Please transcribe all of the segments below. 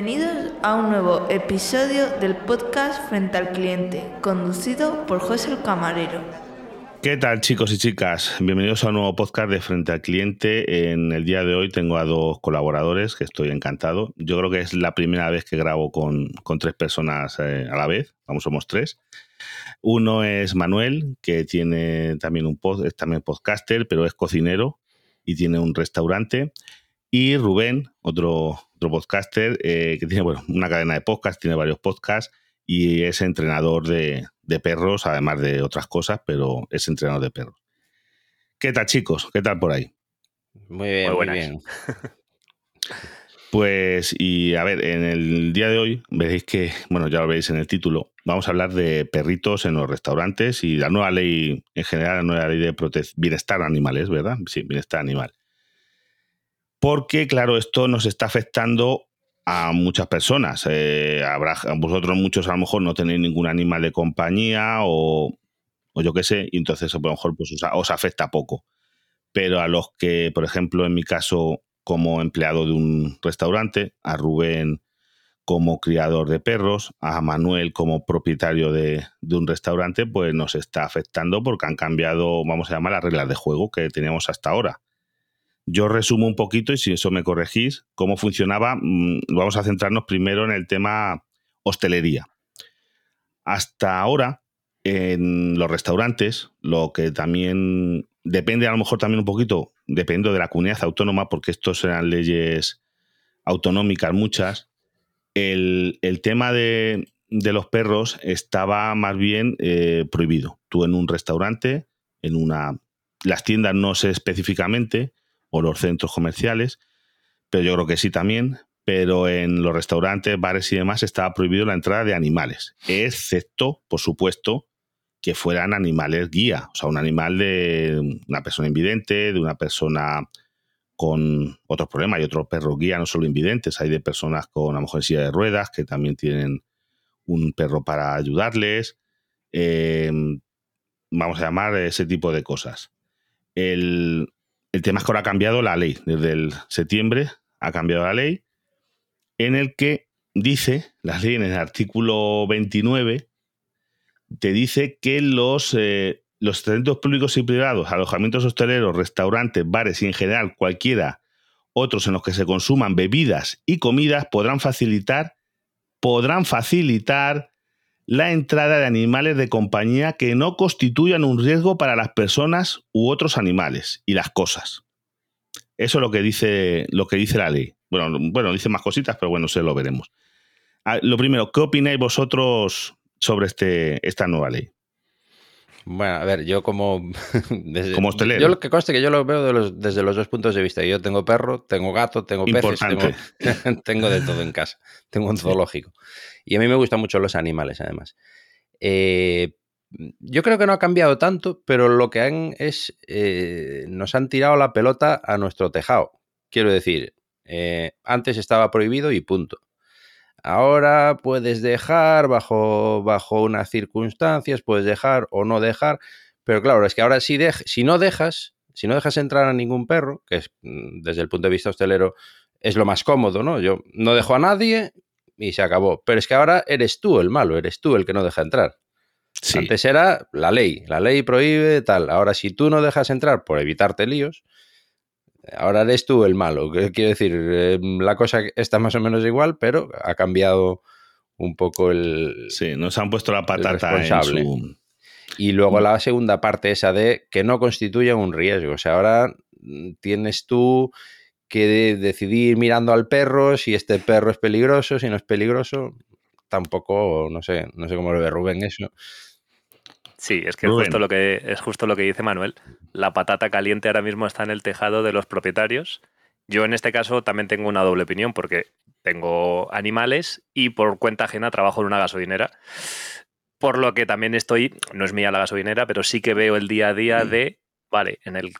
Bienvenidos a un nuevo episodio del podcast Frente al Cliente, conducido por José el Camarero. ¿Qué tal chicos y chicas? Bienvenidos a un nuevo podcast de Frente al Cliente. En el día de hoy tengo a dos colaboradores que estoy encantado. Yo creo que es la primera vez que grabo con, tres personas eh, a la vez. Vamos, somos tres. Uno es Manuel, que tiene también un pod, es también podcaster, pero es cocinero y tiene un restaurante. Y Rubén, otro, otro podcaster, eh, que tiene bueno, una cadena de podcasts, tiene varios podcasts y es entrenador de, perros, además de otras cosas, pero es entrenador de perros. ¿Qué tal, chicos? ¿Qué tal por ahí? Muy bien, muy, bien. Pues, y a ver, en el día de hoy veréis que, bueno, ya lo veis en el título, vamos a hablar de perritos en los restaurantes y la nueva ley, en general, la nueva ley de bienestar animales, ¿verdad? Sí, bienestar animal porque claro, esto nos está afectando a muchas personas. Eh, habrá, vosotros muchos a lo mejor no tenéis ningún animal de compañía o, yo qué sé, y entonces a lo mejor pues, os, afecta poco. Pero a los que, por ejemplo, en mi caso, como empleado de un restaurante, a Rubén como criador de perros, a Manuel como propietario de, de, un restaurante, pues nos está afectando porque han cambiado, vamos a llamar, las reglas de juego que teníamos hasta ahora. Yo resumo un poquito y si eso me corregís, cómo funcionaba. Mm, vamos a centrarnos primero en el tema hostelería. Hasta ahora, en los restaurantes, lo que también depende a lo mejor también un poquito, depende de la comunidad autónoma, porque estos eran leyes autonómicas muchas, el, tema de, los perros estaba más bien eh, prohibido. Tú en un restaurante, en una... Las tiendas no sé específicamente, o los centros comerciales, pero yo creo que sí también, pero en los restaurantes, bares y demás estaba prohibido la entrada de animales, excepto, por supuesto, que fueran animales guía, o sea, un animal de una persona invidente, de una persona con otros problemas. Hay otros perros guía, no solo invidentes, hay de personas con a lo mejor silla de ruedas que también tienen un perro para ayudarles. Eh, vamos a llamar ese tipo de cosas. El, el tema es que ahora ha cambiado la ley. Desde el septiembre ha cambiado la ley en el que dice, la ley en el artículo 29, te dice que los, eh, los públicos y privados, alojamientos hosteleros, restaurantes, bares y en general cualquiera otros en los que se consuman bebidas y comidas podrán facilitar, podrán facilitar la entrada de animales de compañía que no constituyan un riesgo para las personas u otros animales y las cosas. Eso es lo que dice, lo que dice la ley. Bueno, bueno, dice más cositas, pero bueno, se lo veremos. Ah, lo primero, ¿qué opináis vosotros sobre este, esta nueva ley? Bueno, a ver, yo como... como hostelero. Yo lo que conste que yo lo veo desde los dos puntos de vista. Yo tengo perro, tengo gato, tengo peces, tengo, tengo, de todo en casa. Tengo un zoológico. Y a mí me gustan mucho los animales, además. Eh, yo creo que no ha cambiado tanto, pero lo que han es. Eh, nos han tirado la pelota a nuestro tejado. Quiero decir, eh, antes estaba prohibido y punto. Ahora puedes dejar bajo, bajo unas circunstancias, puedes dejar o no dejar. Pero claro, es que ahora si, si no dejas, si no dejas entrar a ningún perro, que es mm, desde el punto de vista hostelero es lo más cómodo, ¿no? Yo no dejo a nadie y se acabó. Pero es que ahora eres tú el malo, eres tú el que no deja entrar. Antes era la ley, la ley prohíbe tal. Ahora si tú no dejas entrar por evitarte líos, ahora eres tú el malo. Quiero decir, em, la cosa está más o menos igual, pero ha cambiado un poco el... Sí, nos han puesto la patata en su... Y luego la segunda parte esa de que no constituya un riesgo. O sea, ahora mm, tienes tú que decidir mirando al perro si este perro es peligroso, si no es peligroso, tampoco, no sé, no sé cómo lo ve Rubén eso. Sí, es que es justo, lo que es justo lo que dice Manuel. La patata caliente ahora mismo está en el tejado de los propietarios. Yo en este caso también tengo una doble opinión porque tengo animales y por cuenta ajena trabajo en una gasolinera. Por lo que también estoy, no es mía la gasolinera, pero sí que veo el día a día mm. de vale, en el,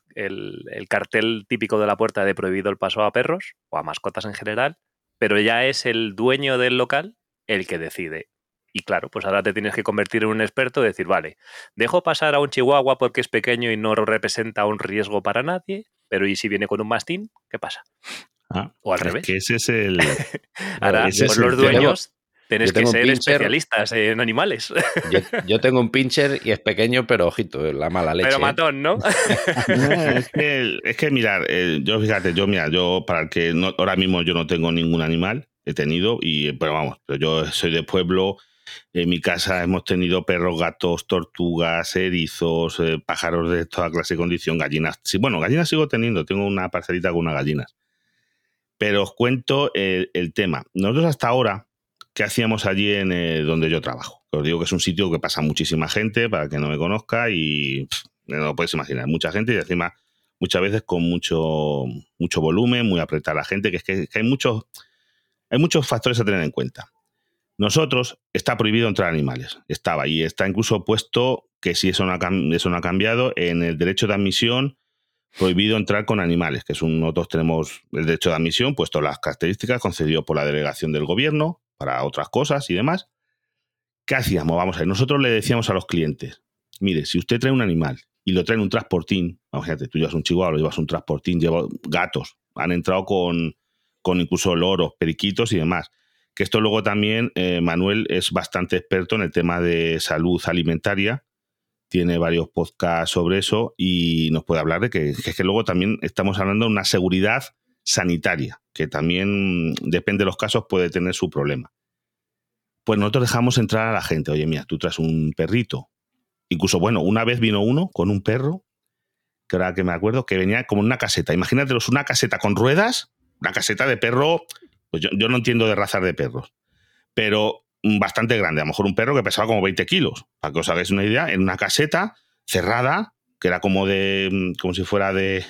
cartel típico de la puerta de prohibido el paso a perros o a mascotas en general, pero ya es el dueño del local el que decide. Y claro, pues ahora te tienes que convertir en un experto y decir, vale, dejo pasar a un chihuahua porque es pequeño y no representa un riesgo para nadie, pero ¿y si viene con un mastín? ¿Qué pasa? Ah, o al revés. Que ese es el. Ahora, ese pues es el los dueños tenéis que ser pincher. especialistas en animales. Yo, yo tengo un pincher y es pequeño, pero ojito, la mala leche. Pero ¿eh? matón, ¿no? No, es que, es que mirar, eh, yo fíjate, yo mira, yo para el que no, ahora mismo yo no tengo ningún animal, he tenido, y pero vamos, pero yo soy de pueblo, en mi casa hemos tenido perros, gatos, tortugas, erizos, eh, pájaros de toda clase de condición, gallinas. Sí, bueno, gallinas sigo teniendo, tengo una parcelita con unas gallinas. Pero os cuento el, el tema. Nosotros hasta ahora, ¿qué hacíamos allí en eh, donde yo trabajo? Os digo que es un sitio que pasa muchísima gente, para que no me conozca, y no lo podéis imaginar, mucha gente y encima muchas veces con mucho, mucho volumen, muy apretada la gente, que es que, que hay, muchos, hay muchos factores a tener en cuenta. Nosotros está prohibido entrar animales, estaba y está incluso puesto que si eso no ha, eso no ha cambiado, en el derecho de admisión prohibido entrar con animales, que es un, nosotros tenemos el derecho de admisión, puesto las características concedido por la delegación del gobierno para otras cosas y demás. ¿Qué hacíamos? Vamos a ver, nosotros le decíamos a los clientes, mire, si usted trae un animal y lo trae en un transportín, fíjate, tú llevas un chihuahua, lo llevas un transportín, lleva gatos, han entrado con, con incluso loros, periquitos y demás. Que esto luego también, eh, Manuel es bastante experto en el tema de salud alimentaria, tiene varios podcasts sobre eso y nos puede hablar de que, que es que luego también estamos hablando de una seguridad sanitaria, que también depende de los casos puede tener su problema. Pues nosotros dejamos entrar a la gente, oye, mira, tú traes un perrito. Incluso, bueno, una vez vino uno con un perro, que ahora que me acuerdo, que venía como una caseta. Imagínatelos una caseta con ruedas, una caseta de perro, pues yo, yo no entiendo de razas de perros, pero mm, bastante grande, a lo mejor un perro que pesaba como 20 kilos, para que os hagáis una idea, en una caseta cerrada, que era como de, mm, como si fuera de,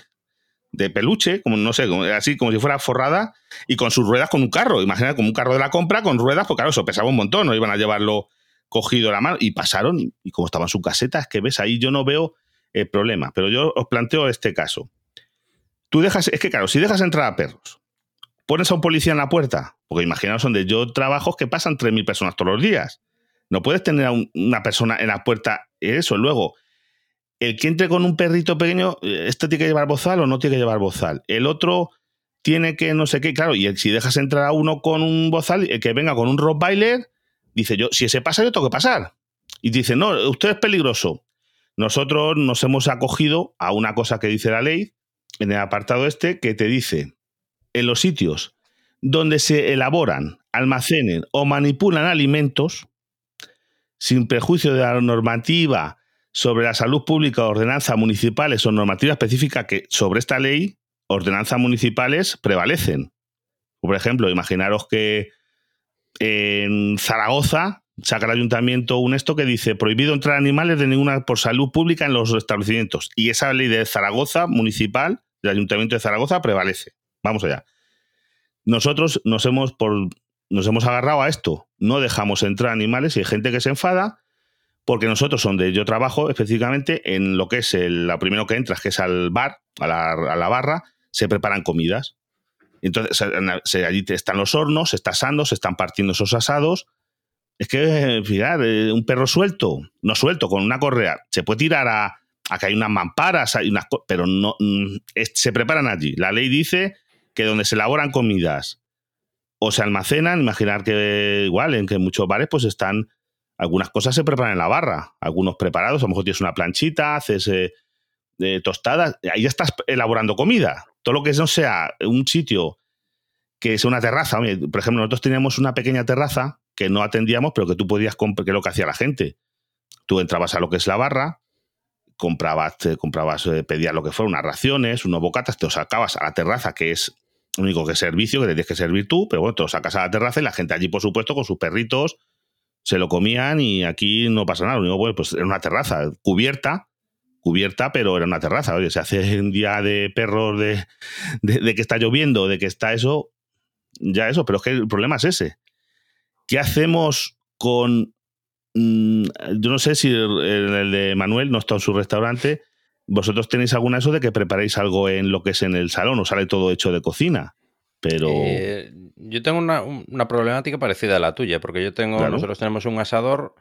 de peluche, como no sé, así como si fuera forrada, y con sus ruedas con un carro. Imagina como un carro de la compra con ruedas, porque claro, eso pesaba un montón, no iban a llevarlo cogido la mano, y pasaron, y, y como estaba en su caseta, es que ves, ahí yo no veo el problema. Pero yo os planteo este caso. Tú dejas, es que claro, si dejas entrar a perros, pones a un policía en la puerta, porque imaginaos donde yo trabajo que pasan 3.000 personas todos los días. No puedes tener a un- una persona en la puerta, eso. Luego, el que entre con un perrito pequeño, eh, ¿este tiene que llevar bozal o no tiene que llevar bozal? El otro tiene que no sé qué, claro, y si dejas entrar a uno con un bozal, el que venga con un Rottweiler, dice yo, si ese pasa, yo tengo que pasar. Y dice, no, usted es peligroso. Nosotros nos hemos acogido a una cosa que dice la ley, en el apartado este, que te dice, en los sitios donde se elaboran, almacenen o manipulan alimentos, sin prejuicio de la normativa sobre la salud pública, ordenanzas municipales o normativa específica que sobre esta ley, ordenanzas municipales prevalecen. Por ejemplo, imaginaros que en Zaragoza saca el ayuntamiento un esto que dice prohibido entrar animales de ninguna por salud pública en los establecimientos. Y esa ley de Zaragoza municipal, del ayuntamiento de Zaragoza, prevalece. Vamos allá. Nosotros nos hemos, por, nos hemos agarrado a esto. No dejamos entrar animales y hay gente que se enfada porque nosotros, donde yo trabajo específicamente, en lo que es el, lo primero que entras, que es al bar, a la, barra, se preparan comidas. Entonces, se- allí están los hornos, se está asando, se están partiendo esos asados. Es que, fijar, eh, un perro suelto, no suelto, con una correa, se puede tirar a, que hay unas mamparas, hay unas, pero no mm, se preparan allí. La ley dice que donde se elaboran comidas o se almacenan, imaginar que igual en que muchos bares pues están, algunas cosas se preparan en la barra, algunos preparados, a lo mejor tienes una planchita, haces eh, eh, tostadas, ahí ya estás elaborando comida. Todo lo que no sea un sitio que sea una terraza, por ejemplo, nosotros teníamos una pequeña terraza que no atendíamos, pero que tú podías comprar, que es lo que hacía la gente. Tú entrabas a lo que es la barra, comprabas, te comprabas, eh, pedías lo que fuera, unas raciones, unos bocatas, te lo sacabas a la terraza, que es único que es servicio, que te que servir tú, pero bueno, te lo sacas a la terraza y la gente allí, por supuesto, con sus perritos, se lo comían y aquí no pasa nada. Lo único, bueno, pues era una terraza cubierta, cubierta, pero era una terraza. Oye, se hace un día de perros de, de, que está lloviendo, de que está eso, ya eso, pero es que el problema es ese. ¿Qué hacemos con... mm, yo no sé si el, el de Manuel no está en su restaurante. ¿Vosotros tenéis alguna eso de que preparéis algo en lo que es en el salón o sale todo hecho de cocina? Pero... Eh, yo tengo una, una problemática parecida a la tuya, porque yo tengo, Claro. nosotros tenemos un asador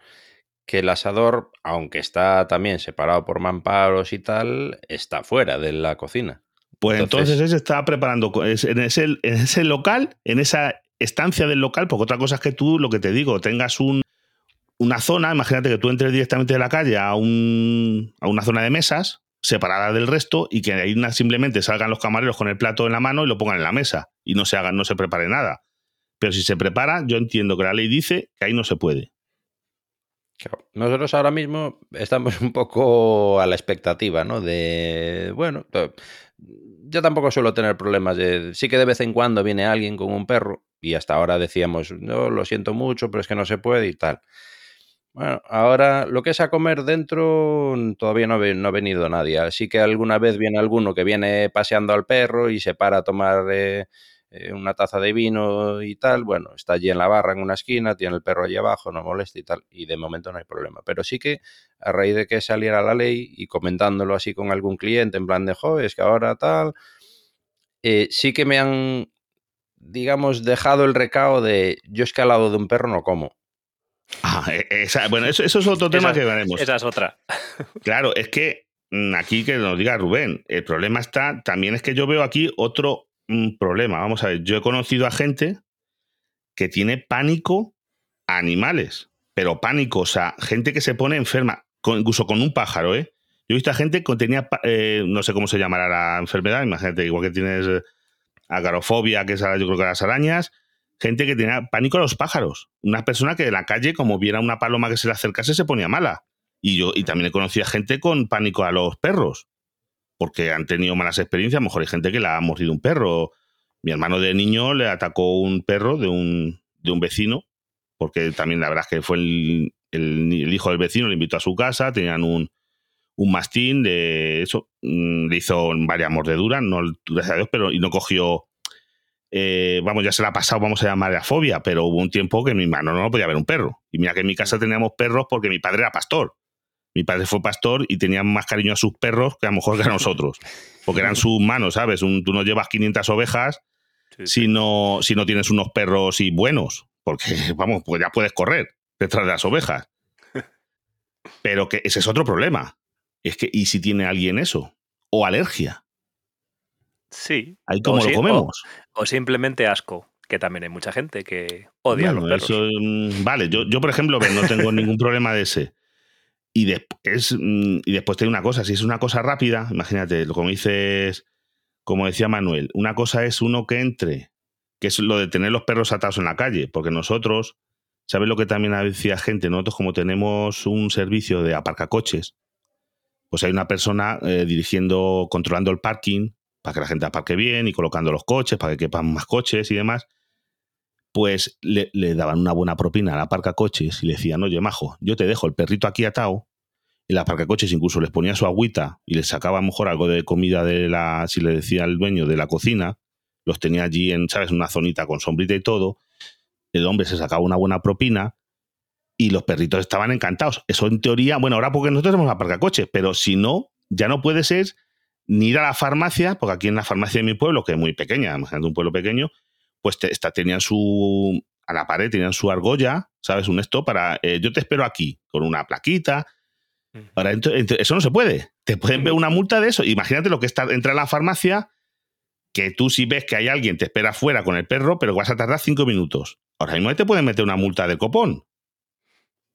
que el asador, aunque está también separado por mamparos y tal, está fuera de la cocina. Pues entonces, él se estaba preparando en ese, en ese local, en esa estancia del local, porque otra cosa es que tú, lo que te digo, tengas un, una zona, imagínate que tú entres directamente de la calle a, un, a una zona de mesas separada del resto y que ahí simplemente salgan los camareros con el plato en la mano y lo pongan en la mesa y no se hagan, no se prepare nada. Pero si se prepara, yo entiendo que la ley dice que ahí no se puede. Nosotros ahora mismo estamos un poco a la expectativa, ¿no? De, bueno, yo tampoco suelo tener problemas. De, sí que de vez en cuando viene alguien con un perro y hasta ahora decíamos, no, lo siento mucho, pero es que no se puede y tal. Bueno, ahora lo que es a comer dentro todavía no, ha venido nadie. Así que alguna vez viene alguno que viene paseando al perro y se para a tomar eh, eh, una taza de vino y tal. Bueno, está allí en la barra en una esquina, tiene el perro allí abajo, no molesta y tal. Y de momento no hay problema. Pero sí que a raíz de que saliera la ley y comentándolo así con algún cliente en plan de, joder, es que ahora tal, eh, sí que me han, digamos, dejado el recao de yo es que al lado de un perro no como. Ah, e, bueno, eso, es otro tema que veremos. Esa es otra. Claro, es que mm, aquí que nos diga Rubén, el problema está, también es que yo veo aquí otro mm, problema. Vamos a ver, yo he conocido a gente que tiene pánico a animales, pero pánico, o sea, gente que se pone enferma, incluso con un pájaro, ¿eh? Yo he visto a gente que tenía, eh, no sé cómo se llamará la enfermedad, imagínate, igual que tienes eh, agarofobia, que es yo creo que las arañas, gente que tenía pánico a los pájaros. Una persona que en la calle, como viera una paloma que se le acercase, se ponía mala. Y yo y también he conocido gente con pánico a los perros, porque han tenido malas experiencias. A lo mejor hay gente que le ha mordido un perro. Mi hermano de niño le atacó un perro de un, de un vecino, porque también la verdad es que fue el, el, hijo del vecino, le invitó a su casa, tenían un, un mastín de eso, mm, le hizo varias mordeduras, no, gracias a Dios, pero y no cogió eh, vamos, ya se la ha pasado, vamos a llamar la fobia, pero hubo un tiempo que mi hermano no podía ver un perro. Y mira que en mi casa teníamos perros porque mi padre era pastor. Mi padre fue pastor y tenía más cariño a sus perros que a lo mejor que a nosotros. Porque eran sus manos, ¿sabes? tú no llevas 500 ovejas Si, no, si no tienes unos perros y buenos. Porque, vamos, pues ya puedes correr detrás de las ovejas. Pero que ese es otro problema. Es que, ¿y si tiene alguien eso? O alergia. Sí. Ahí como lo comemos. O, simplemente asco, que también hay mucha gente que odia a los perros. Mm, vale, yo, yo por ejemplo no tengo ningún problema de ese. Y, después, mm, y después tengo una cosa, si es una cosa rápida, imagínate, como dices, como decía Manuel, una cosa es uno que entre, que es lo de tener los perros atados en la calle, porque nosotros, ¿sabes lo que también decía gente? Nosotros como tenemos un servicio de aparcacoches, pues hay una persona eh, dirigiendo, controlando el parking para que la gente aparque bien y colocando los coches para que quepan más coches y demás, pues le, daban una buena propina a la parca coches y le decían, oye, majo, yo te dejo el perrito aquí atado. Y la parca coches incluso les ponía su agüita y les sacaba a lo mejor algo de comida de la, si le decía al dueño de la cocina, los tenía allí en, ¿sabes?, una zonita con sombrita y todo. El hombre se sacaba una buena propina y los perritos estaban encantados. Eso en teoría, bueno, ahora porque nosotros tenemos la parca coches, pero si no, ya no puede ser ni ir a la farmacia, porque aquí en la farmacia de mi pueblo, que es muy pequeña, imagínate un pueblo pequeño, pues tenían su, a la pared tenían su argolla, ¿sabes? Un esto para, eh, yo te espero aquí, con una plaquita. Para, eso no se puede. Te pueden ver una multa de eso. Imagínate lo que está, entra a la farmacia, que tú si ves que hay alguien, te espera fuera con el perro, pero vas a tardar cinco minutos. Ahora mismo te pueden meter una multa de copón.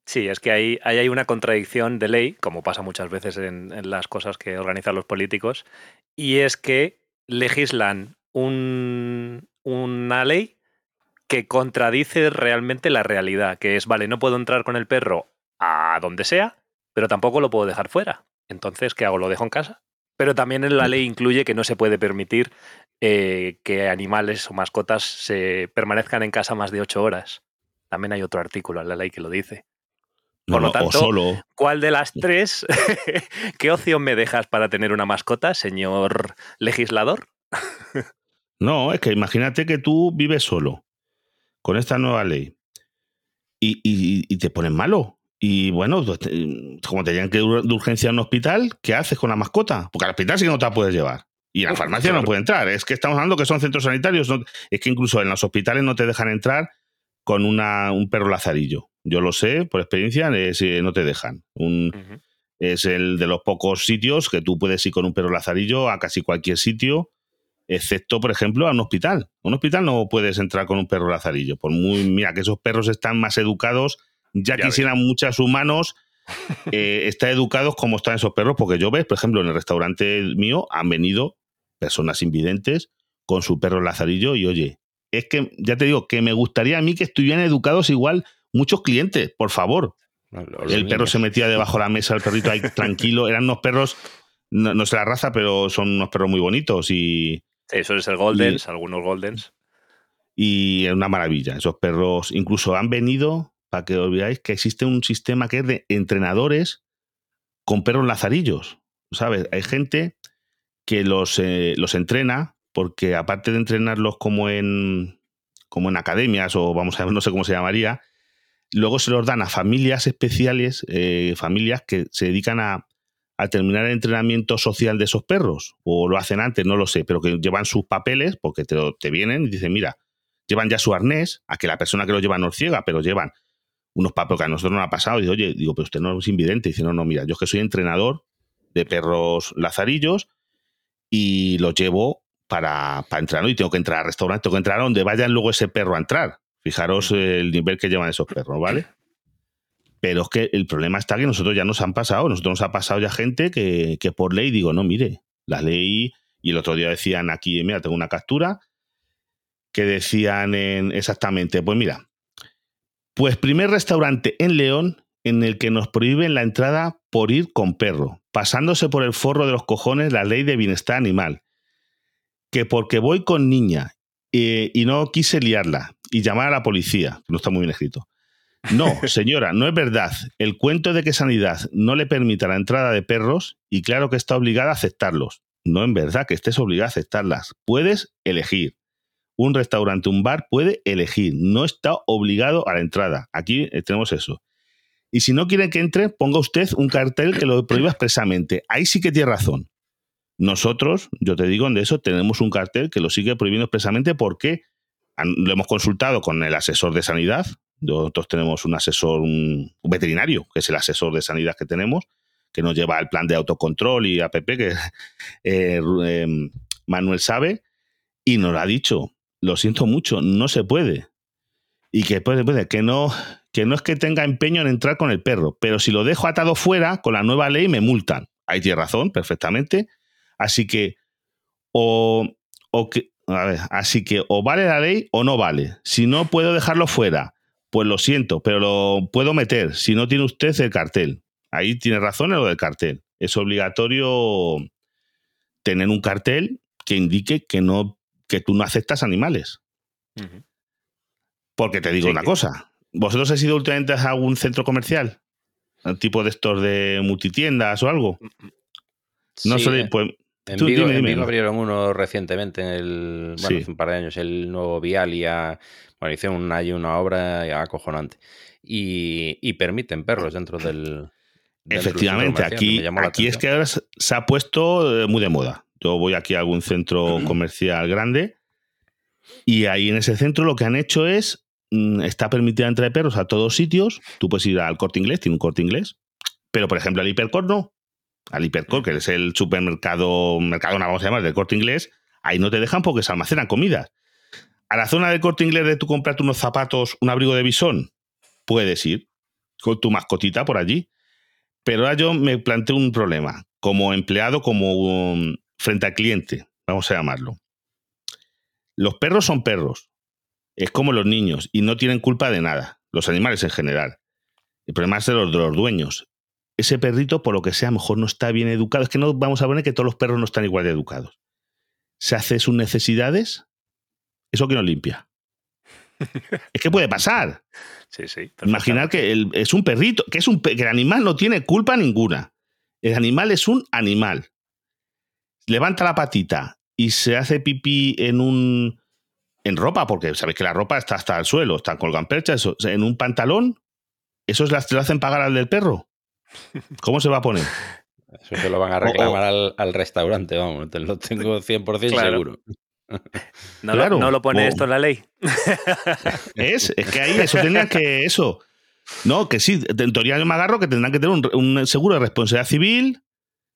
Sí, es que ahí, hay una contradicción de ley, como pasa muchas veces en, las cosas que organizan los políticos, y es que legislan una ley que contradice realmente la realidad, que es, vale, no puedo entrar con el perro a donde sea, pero tampoco lo puedo dejar fuera. Entonces, ¿qué hago? ¿Lo dejo en casa? Pero también en la ley incluye que no se puede permitir eh, que animales o mascotas se permanezcan en casa más de ocho horas. También hay otro artículo en la ley que lo dice. Por lo tanto, solo. ¿cuál de las tres, qué opción me dejas para tener una mascota, señor legislador? no, es que imagínate que tú vives solo con esta nueva ley y, te ponen malo. Y bueno, pues como te llegan que de urgencia a un hospital, ¿qué haces con la mascota? Porque al hospital sí que no te la puedes llevar. Y a la farmacia no puede entrar. Es que estamos hablando que son centros sanitarios. es que incluso en los hospitales no te dejan entrar con una, un perro lazarillo. Yo lo sé por experiencia, no te dejan. Un, Es el de los pocos sitios que tú puedes ir con un perro lazarillo a casi cualquier sitio, excepto, por ejemplo, a un hospital. A un hospital no puedes entrar con un perro lazarillo. Por muy, mira, que esos perros están más educados. Ya, quisieran muchos humanos eh, estar educados como están esos perros, porque yo ves, por ejemplo, en el restaurante mío han venido personas invidentes con su perro lazarillo y oye, es que ya te digo que me gustaría a mí que estuvieran educados igual muchos clientes, por favor. el perro se metía debajo de la mesa, el perrito ahí tranquilo. Eran unos perros, no, sé la raza, pero son unos perros muy bonitos y. Eso es el Goldens, algunos Goldens. Y es una maravilla. Esos perros incluso han venido, para que os que existe un sistema que es de entrenadores con perros lazarillos. ¿Sabes? Hay gente que los, eh, los entrena porque aparte de entrenarlos como en, como en academias o vamos a ver, no sé cómo se llamaría, luego se los dan a familias especiales, eh, familias que se dedican a, terminar el entrenamiento social de esos perros, o lo hacen antes, no lo sé, pero que llevan sus papeles porque te, vienen y dicen, mira, llevan ya su arnés, a que la persona que lo lleva no es ciega, pero llevan unos papeles que a nosotros no ha pasado, y oye, digo, pero usted no es invidente, y dice, no, no, mira, yo es que soy entrenador de perros lazarillos y los llevo para, para entrar. Y tengo que entrar al restaurante, tengo que entrar a donde vaya luego ese perro a entrar. Fijaros el nivel que llevan esos perros, ¿vale? Pero es que el problema está que nosotros ya nos han pasado, nosotros nos ha pasado ya gente que, por ley digo, no, mire, la ley, y el otro día decían aquí, mira, tengo una captura, que decían en, exactamente, pues mira, pues primer restaurante en León en el que nos prohíben la entrada por ir con perro, pasándose por el forro de los cojones la ley de bienestar animal que porque voy con niña eh, y no quise liarla y llamar a la policía, no está muy bien escrito. No, señora, no es verdad. El cuento de que Sanidad no le permita la entrada de perros y claro que está obligada a aceptarlos. No es verdad que estés obligada a aceptarlas. Puedes elegir. Un restaurante, un bar puede elegir. No está obligado a la entrada. Aquí eh, tenemos eso. Y si no quiere que entre, ponga usted un cartel que lo prohíba expresamente. Ahí sí que tiene razón. Nosotros, yo te digo, de eso tenemos un cartel que lo sigue prohibiendo expresamente porque lo hemos consultado con el asesor de sanidad. Nosotros tenemos un asesor, un, veterinario, que es el asesor de sanidad que tenemos, que nos lleva el plan de autocontrol y APP, que eh, em, Manuel sabe, y nos lo ha dicho, lo siento mucho, no se puede. Y que puede, que no, que no es que tenga empeño en entrar con el perro, pero si lo dejo atado fuera, con la nueva ley me multan. Ahí tiene razón, perfectamente. Así que, o, que, a ver, así que o vale la ley o no vale. Si no puedo dejarlo fuera, pues lo siento, pero lo puedo meter si no tiene usted el cartel. Ahí tiene razón en lo del cartel. Es obligatorio tener un cartel que indique que no que tú no aceptas animales. Porque te digo una cosa. ¿Vosotros habéis ido últimamente a algún centro comercial? tipo de estos de multitiendas o algo? Mm, mm. No sí, eh. pues en Vigo, abrieron uno recientemente, en el, bueno, hace un par de años, el nuevo Vialia. Bueno, hicieron una, una obra acojonante. Y, y permiten perros dentro del. Efectivamente, aquí, aquí es que ahora se ha puesto eh, muy de moda. Yo voy aquí a algún centro comercial grande y ahí en ese centro lo que han hecho es, mm, está permitida entrar de perros a todos sitios. Tú puedes ir al corte inglés, tiene un corte inglés, pero por ejemplo al hipercor no al Hipercor, que es el supermercado, mercado, vamos a llamar, del corte inglés, ahí no te dejan porque se almacenan comidas. A la zona del corte inglés de tú comprarte unos zapatos, un abrigo de bisón, puedes ir con tu mascotita por allí. Pero ahora yo me planteo un problema, como empleado, como frente al cliente, vamos a llamarlo. Los perros son perros, es como los niños, y no tienen culpa de nada, los animales en general. El problema es de los, de los dueños ese perrito, por lo que sea, mejor no está bien educado. Es que no vamos a poner que todos los perros no están igual de educados. Se hace sus necesidades, eso que no limpia. es que puede pasar. Sí, sí. Imaginar que es un perrito, que, es un, que el animal no tiene culpa ninguna. El animal es un animal. Levanta la patita y se hace pipí en un. en ropa, porque sabéis que la ropa está hasta el suelo, está colgan perchas, en un pantalón. ¿Eso es lo hacen pagar al del perro? ¿Cómo se va a poner? Eso se lo van a reclamar Al, restaurante, vamos, te lo tengo 100% seguro. No, lo, no lo pone esto en la ley. Es, es que ahí eso tenía que. Eso. No, que sí, en teoría yo me agarro que tendrán que tener un, seguro de responsabilidad civil,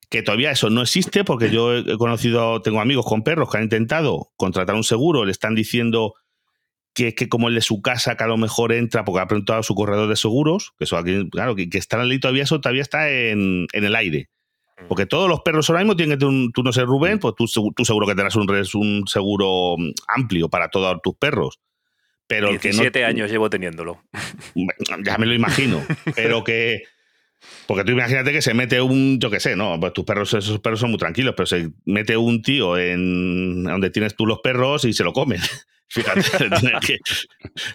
que todavía eso no existe, porque yo he conocido, tengo amigos con perros que han intentado contratar un seguro, le están diciendo que es que como el de su casa, que a lo mejor entra porque ha preguntado a su corredor de seguros, que eso aquí, claro, que, está en la ley todavía, eso todavía está en, el aire. Mm. Porque todos los perros ahora mismo tienen que tener un, tú no sé, Rubén, pues tú, tú seguro que tendrás un, un seguro amplio para todos tus perros. Pero 17 que años llevo teniéndolo. Ya me lo imagino. pero que. Porque tú imagínate que se mete un, yo qué sé, ¿no? Pues tus perros, esos perros son muy tranquilos, pero se mete un tío en donde tienes tú los perros y se lo comen. Fíjate,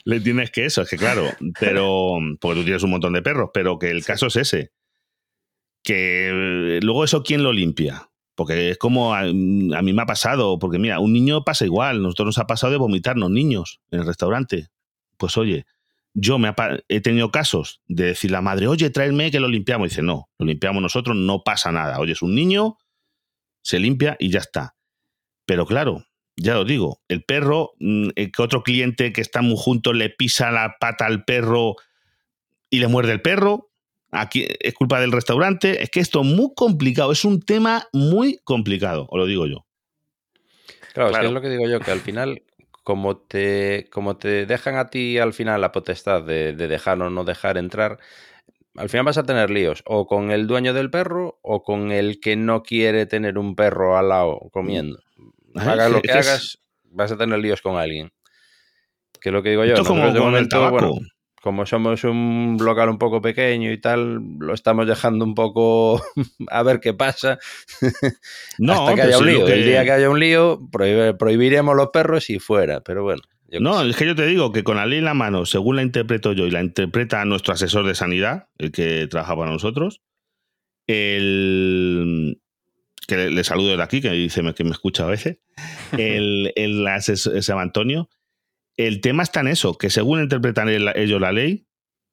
le tienes, que, eso, es que claro, pero. Porque tú tienes un montón de perros, pero que el caso es ese. Que luego eso, ¿quién lo limpia? Porque es como a, mí me ha pasado, porque mira, un niño pasa igual, nosotros nos ha pasado de vomitarnos niños en el restaurante. Pues oye, yo me he tenido casos de decir la madre, oye, tráeme que lo limpiamos. Y dice, no, lo limpiamos nosotros, no pasa nada. Oye, es un niño, se limpia y ya está. Pero claro, ya lo digo, el perro, mm, eh, que otro cliente que está muy junto le pisa la pata al perro y le muerde el perro, aquí es culpa del restaurante. Es que esto es muy complicado, es un tema muy complicado, os lo digo yo. Claro, Es, lo que digo yo, que al final, como te, como te dejan a ti al final la potestad de, dejar o no dejar entrar, al final vas a tener líos, o con el dueño del perro, o con el que no quiere tener un perro al lado comiendo. Hagas lo que hagas, vas a tener líos con alguien. Que es lo que digo yo. como con el tabaco como somos un local un poco pequeño y tal, lo estamos dejando un poco a ver qué pasa. No, hasta que haya un lío. El día que haya un lío, prohibiremos los perros y fuera, pero bueno. No, es que yo te digo que con la ley en la mano, según la interpreto yo y la interpreta nuestro asesor de sanidad, el que trabaja para nosotros, el que le, saludo de aquí, que dice que me escucha a veces, el, el asesor, Antonio, el tema está en eso, que según interpretan ellos la ley,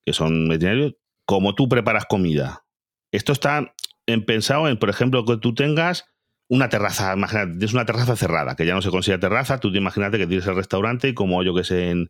que son veterinarios, como tú preparas comida. Esto está en, pensado en, por ejemplo, que tú tengas una terraza, imagínate, tienes una terraza cerrada, que ya no se considera terraza, tú te imagínate que tienes el restaurante y como yo que sé, en,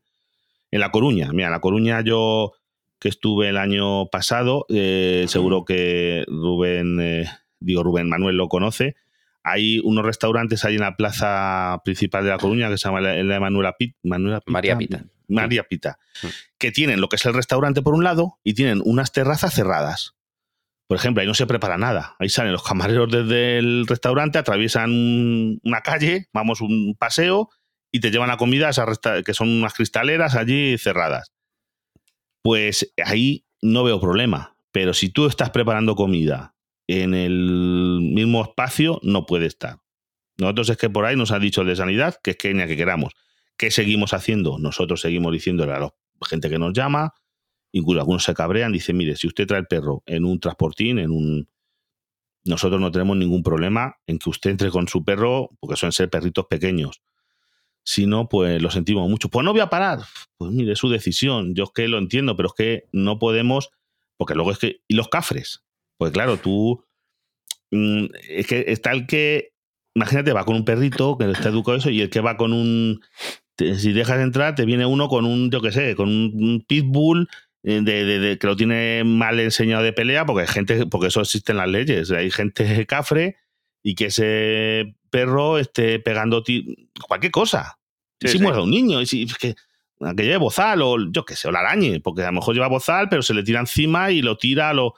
La Coruña. Mira, en La Coruña yo que estuve el año pasado, eh, seguro que Rubén, eh, digo Rubén Manuel lo conoce, hay unos restaurantes ahí en la plaza principal de La Coruña que se llama la de Manuela, Pita, María Pita. María Pita. Mm. Que tienen lo que es el restaurante por un lado y tienen unas terrazas cerradas. Por ejemplo, ahí no se prepara nada. Ahí salen los camareros desde el restaurante, atraviesan una calle, vamos un paseo y te llevan la comida a esas que son unas cristaleras allí cerradas. Pues ahí no veo problema. Pero si tú estás preparando comida en el mismo espacio no puede estar. Nosotros es que por ahí nos ha dicho de sanidad que es que que queramos. ¿Qué seguimos haciendo? Nosotros seguimos diciéndole a la gente que nos llama, incluso algunos se cabrean, dicen, mire, si usted trae el perro en un transportín, en un... Nosotros no tenemos ningún problema en que usted entre con su perro, porque suelen ser perritos pequeños. Si no, pues lo sentimos mucho. Pues no voy a parar. Pues mire, es su decisión. Yo es que lo entiendo, pero es que no podemos, porque luego es que... ¿Y los cafres? Pues claro, tú. Mm, es que está el que. Imagínate, va con un perrito que está educado eso, y el que va con un. si dejas entrar, te viene uno con un, yo qué sé, con un pitbull eh, de, que lo tiene mal enseñado de pelea, porque hay gente, porque eso existe en las leyes. Hay gente cafre y que ese perro esté pegando cualquier cosa. si muerde a un niño, y si que, que lleve bozal, o yo qué sé, o la arañe, porque a lo mejor lleva bozal, pero se le tira encima y lo tira, lo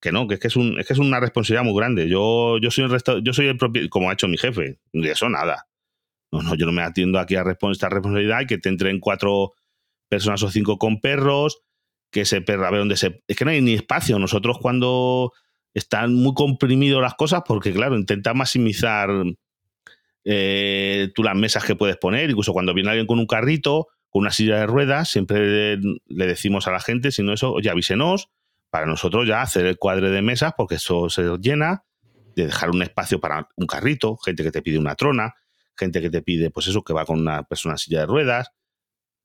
que no, que es que es, un, es que es una responsabilidad muy grande. Yo, yo soy el yo soy el propio, como ha hecho mi jefe, de eso nada. No, no, yo no me atiendo aquí a esta responsabilidad y que te entren cuatro personas o cinco con perros, que ese perro, a ver dónde se. Es que no hay ni espacio. Nosotros cuando están muy comprimidos las cosas, porque claro, intenta maximizar eh, tú las mesas que puedes poner, incluso cuando viene alguien con un carrito, con una silla de ruedas, siempre le, decimos a la gente, si no eso, oye, avísenos, para nosotros ya hacer el cuadre de mesas, porque eso se llena, de dejar un espacio para un carrito, gente que te pide una trona, gente que te pide, pues eso, que va con una persona en silla de ruedas,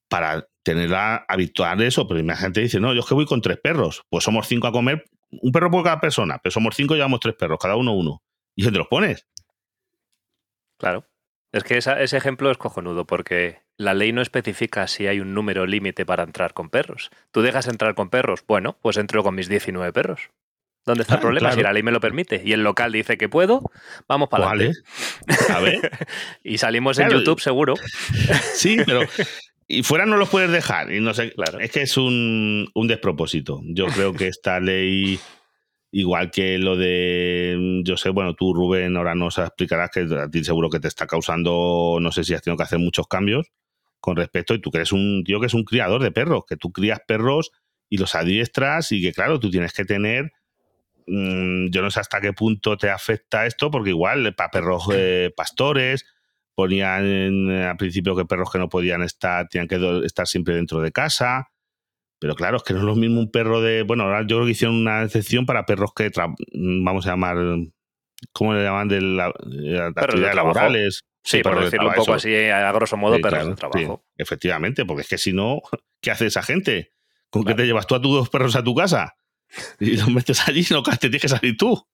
para tenerla habitual eso, pero la gente dice, no, yo es que voy con tres perros, pues somos cinco a comer, un perro por cada persona, pero somos cinco y llevamos tres perros, cada uno uno. ¿Y dónde los pones? Claro. Es que ese ejemplo es cojonudo, porque la ley no especifica si hay un número límite para entrar con perros. ¿Tú dejas entrar con perros? Bueno, pues entro con mis 19 perros. ¿Dónde está el ah, problema? Si la ley me lo permite y el local dice que puedo, vamos para adelante. A ver. y salimos en YouTube seguro. sí, pero y fuera no los puedes dejar. Y no sé, claro. es que es un, un despropósito. Yo creo que esta ley Igual que lo de, yo sé, bueno, tú Rubén ahora nos explicarás que a ti seguro que te está causando, no sé si has tenido que hacer muchos cambios con respecto, y tú que eres un tío que es un criador de perros, que tú crías perros y los adiestras y que claro, tú tienes que tener, mm, yo no sé hasta qué punto te afecta esto, porque igual para perros eh, pastores ponían al principio que perros que no podían estar, tenían que estar siempre dentro de casa pero claro, es que no es lo mismo un perro de. Bueno, ahora yo creo que hicieron una excepción para perros que vamos a llamar. ¿Cómo le llaman? De, la, actividades laborales. Sí, por decirlo un poco así, a grosso modo, perros de trabajo. efectivamente, porque es que si no, ¿qué hace esa gente? ¿Con qué te llevas tú a tus dos perros a tu casa? Y los metes allí y no te tienes que salir tú.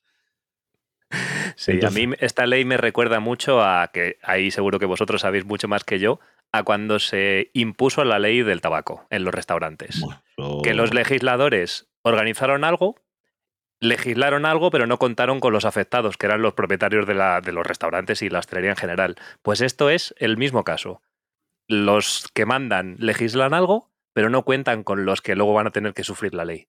Sí, a mí esta ley me recuerda mucho a que ahí seguro que vosotros sabéis mucho más que yo, a cuando se impuso la ley del tabaco en los restaurantes. Que los legisladores organizaron algo, legislaron algo, pero no contaron con los afectados, que eran los propietarios de, la, de los restaurantes y la hostelería en general. Pues esto es el mismo caso. Los que mandan legislan algo, pero no cuentan con los que luego van a tener que sufrir la ley.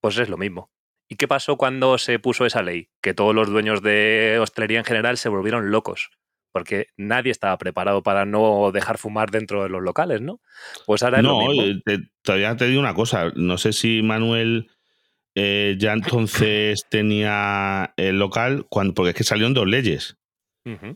Pues es lo mismo. ¿Y qué pasó cuando se puso esa ley? Que todos los dueños de hostelería en general se volvieron locos porque nadie estaba preparado para no dejar fumar dentro de los locales, ¿no? Pues ahora no, eh, todavía te digo una cosa, no sé si Manuel eh, ya entonces tenía el local, cuando, porque es que salieron dos leyes.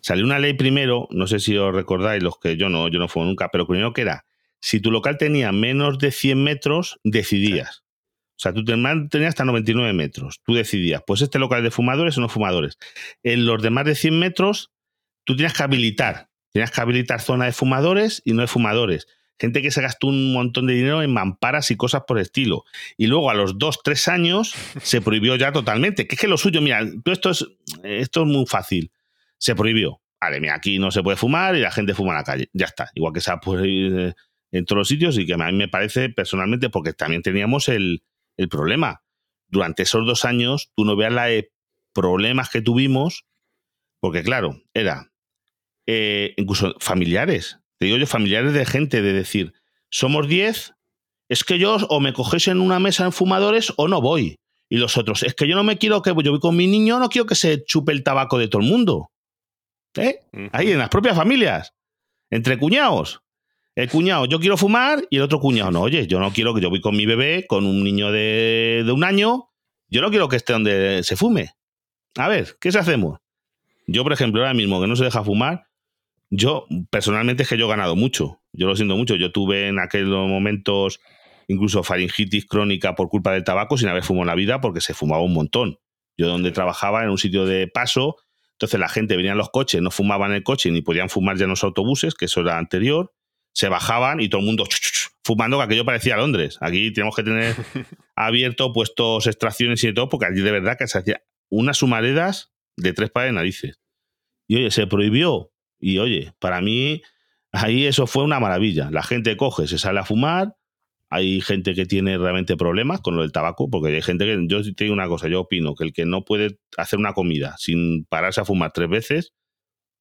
Salió una ley primero, no sé si os recordáis, los que yo no, yo no fumo nunca, pero primero que era, si tu local tenía menos de 100 metros, decidías. O sea, tú tenías hasta 99 metros. Tú decidías, pues este local es de fumadores o no fumadores. En los de más de 100 metros, tú tienes que habilitar, tienes que habilitar zona de fumadores y no de fumadores. Gente que se gastó un montón de dinero en mamparas y cosas por estilo. Y luego a los dos, tres años se prohibió ya totalmente. Que es que lo suyo, mira, esto es, esto es muy fácil. Se prohibió. Vale, mira, aquí no se puede fumar y la gente fuma en la calle. Ya está. Igual que se ha prohibido en todos los sitios y que a mí me parece personalmente, porque también teníamos el, el problema. Durante esos dos años, tú no veas la de problemas que tuvimos, porque claro, era eh, incluso familiares, te digo yo, familiares de gente, de decir, somos 10, es que yo o me coges en una mesa en fumadores o no voy. Y los otros, es que yo no me quiero que yo voy con mi niño, no quiero que se chupe el tabaco de todo el mundo. ¿Eh? Ahí en las propias familias, entre cuñados. El cuñado, yo quiero fumar y el otro cuñado, no, oye, yo no quiero que yo voy con mi bebé, con un niño de, de un año, yo no quiero que esté donde se fume. A ver, ¿qué se hacemos? Yo, por ejemplo, ahora mismo que no se deja fumar, yo, personalmente, es que yo he ganado mucho. Yo lo siento mucho. Yo tuve en aquellos momentos incluso faringitis crónica por culpa del tabaco sin haber fumado en la vida porque se fumaba un montón. Yo donde trabajaba en un sitio de paso, entonces la gente venía en los coches, no fumaban en el coche ni podían fumar ya en los autobuses, que eso era anterior, se bajaban y todo el mundo fumando, que aquello parecía Londres. Aquí tenemos que tener abierto, puestos extracciones y todo, porque allí de verdad que se hacía unas humaredas de tres pares de narices. Y oye, se prohibió y oye, para mí, ahí eso fue una maravilla. La gente coge, se sale a fumar. Hay gente que tiene realmente problemas con lo del tabaco, porque hay gente que, yo te digo una cosa, yo opino que el que no puede hacer una comida sin pararse a fumar tres veces,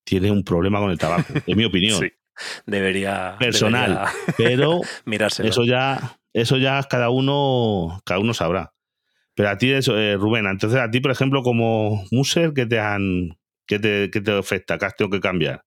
tiene un problema con el tabaco, es mi opinión. Sí, debería. Personal. pero eso ya, eso ya cada uno, cada uno sabrá. Pero a ti, eso, eh, Rubén, entonces a ti, por ejemplo, como muser, ¿qué te han, qué te, afecta? ¿Qué has tenido que cambiar?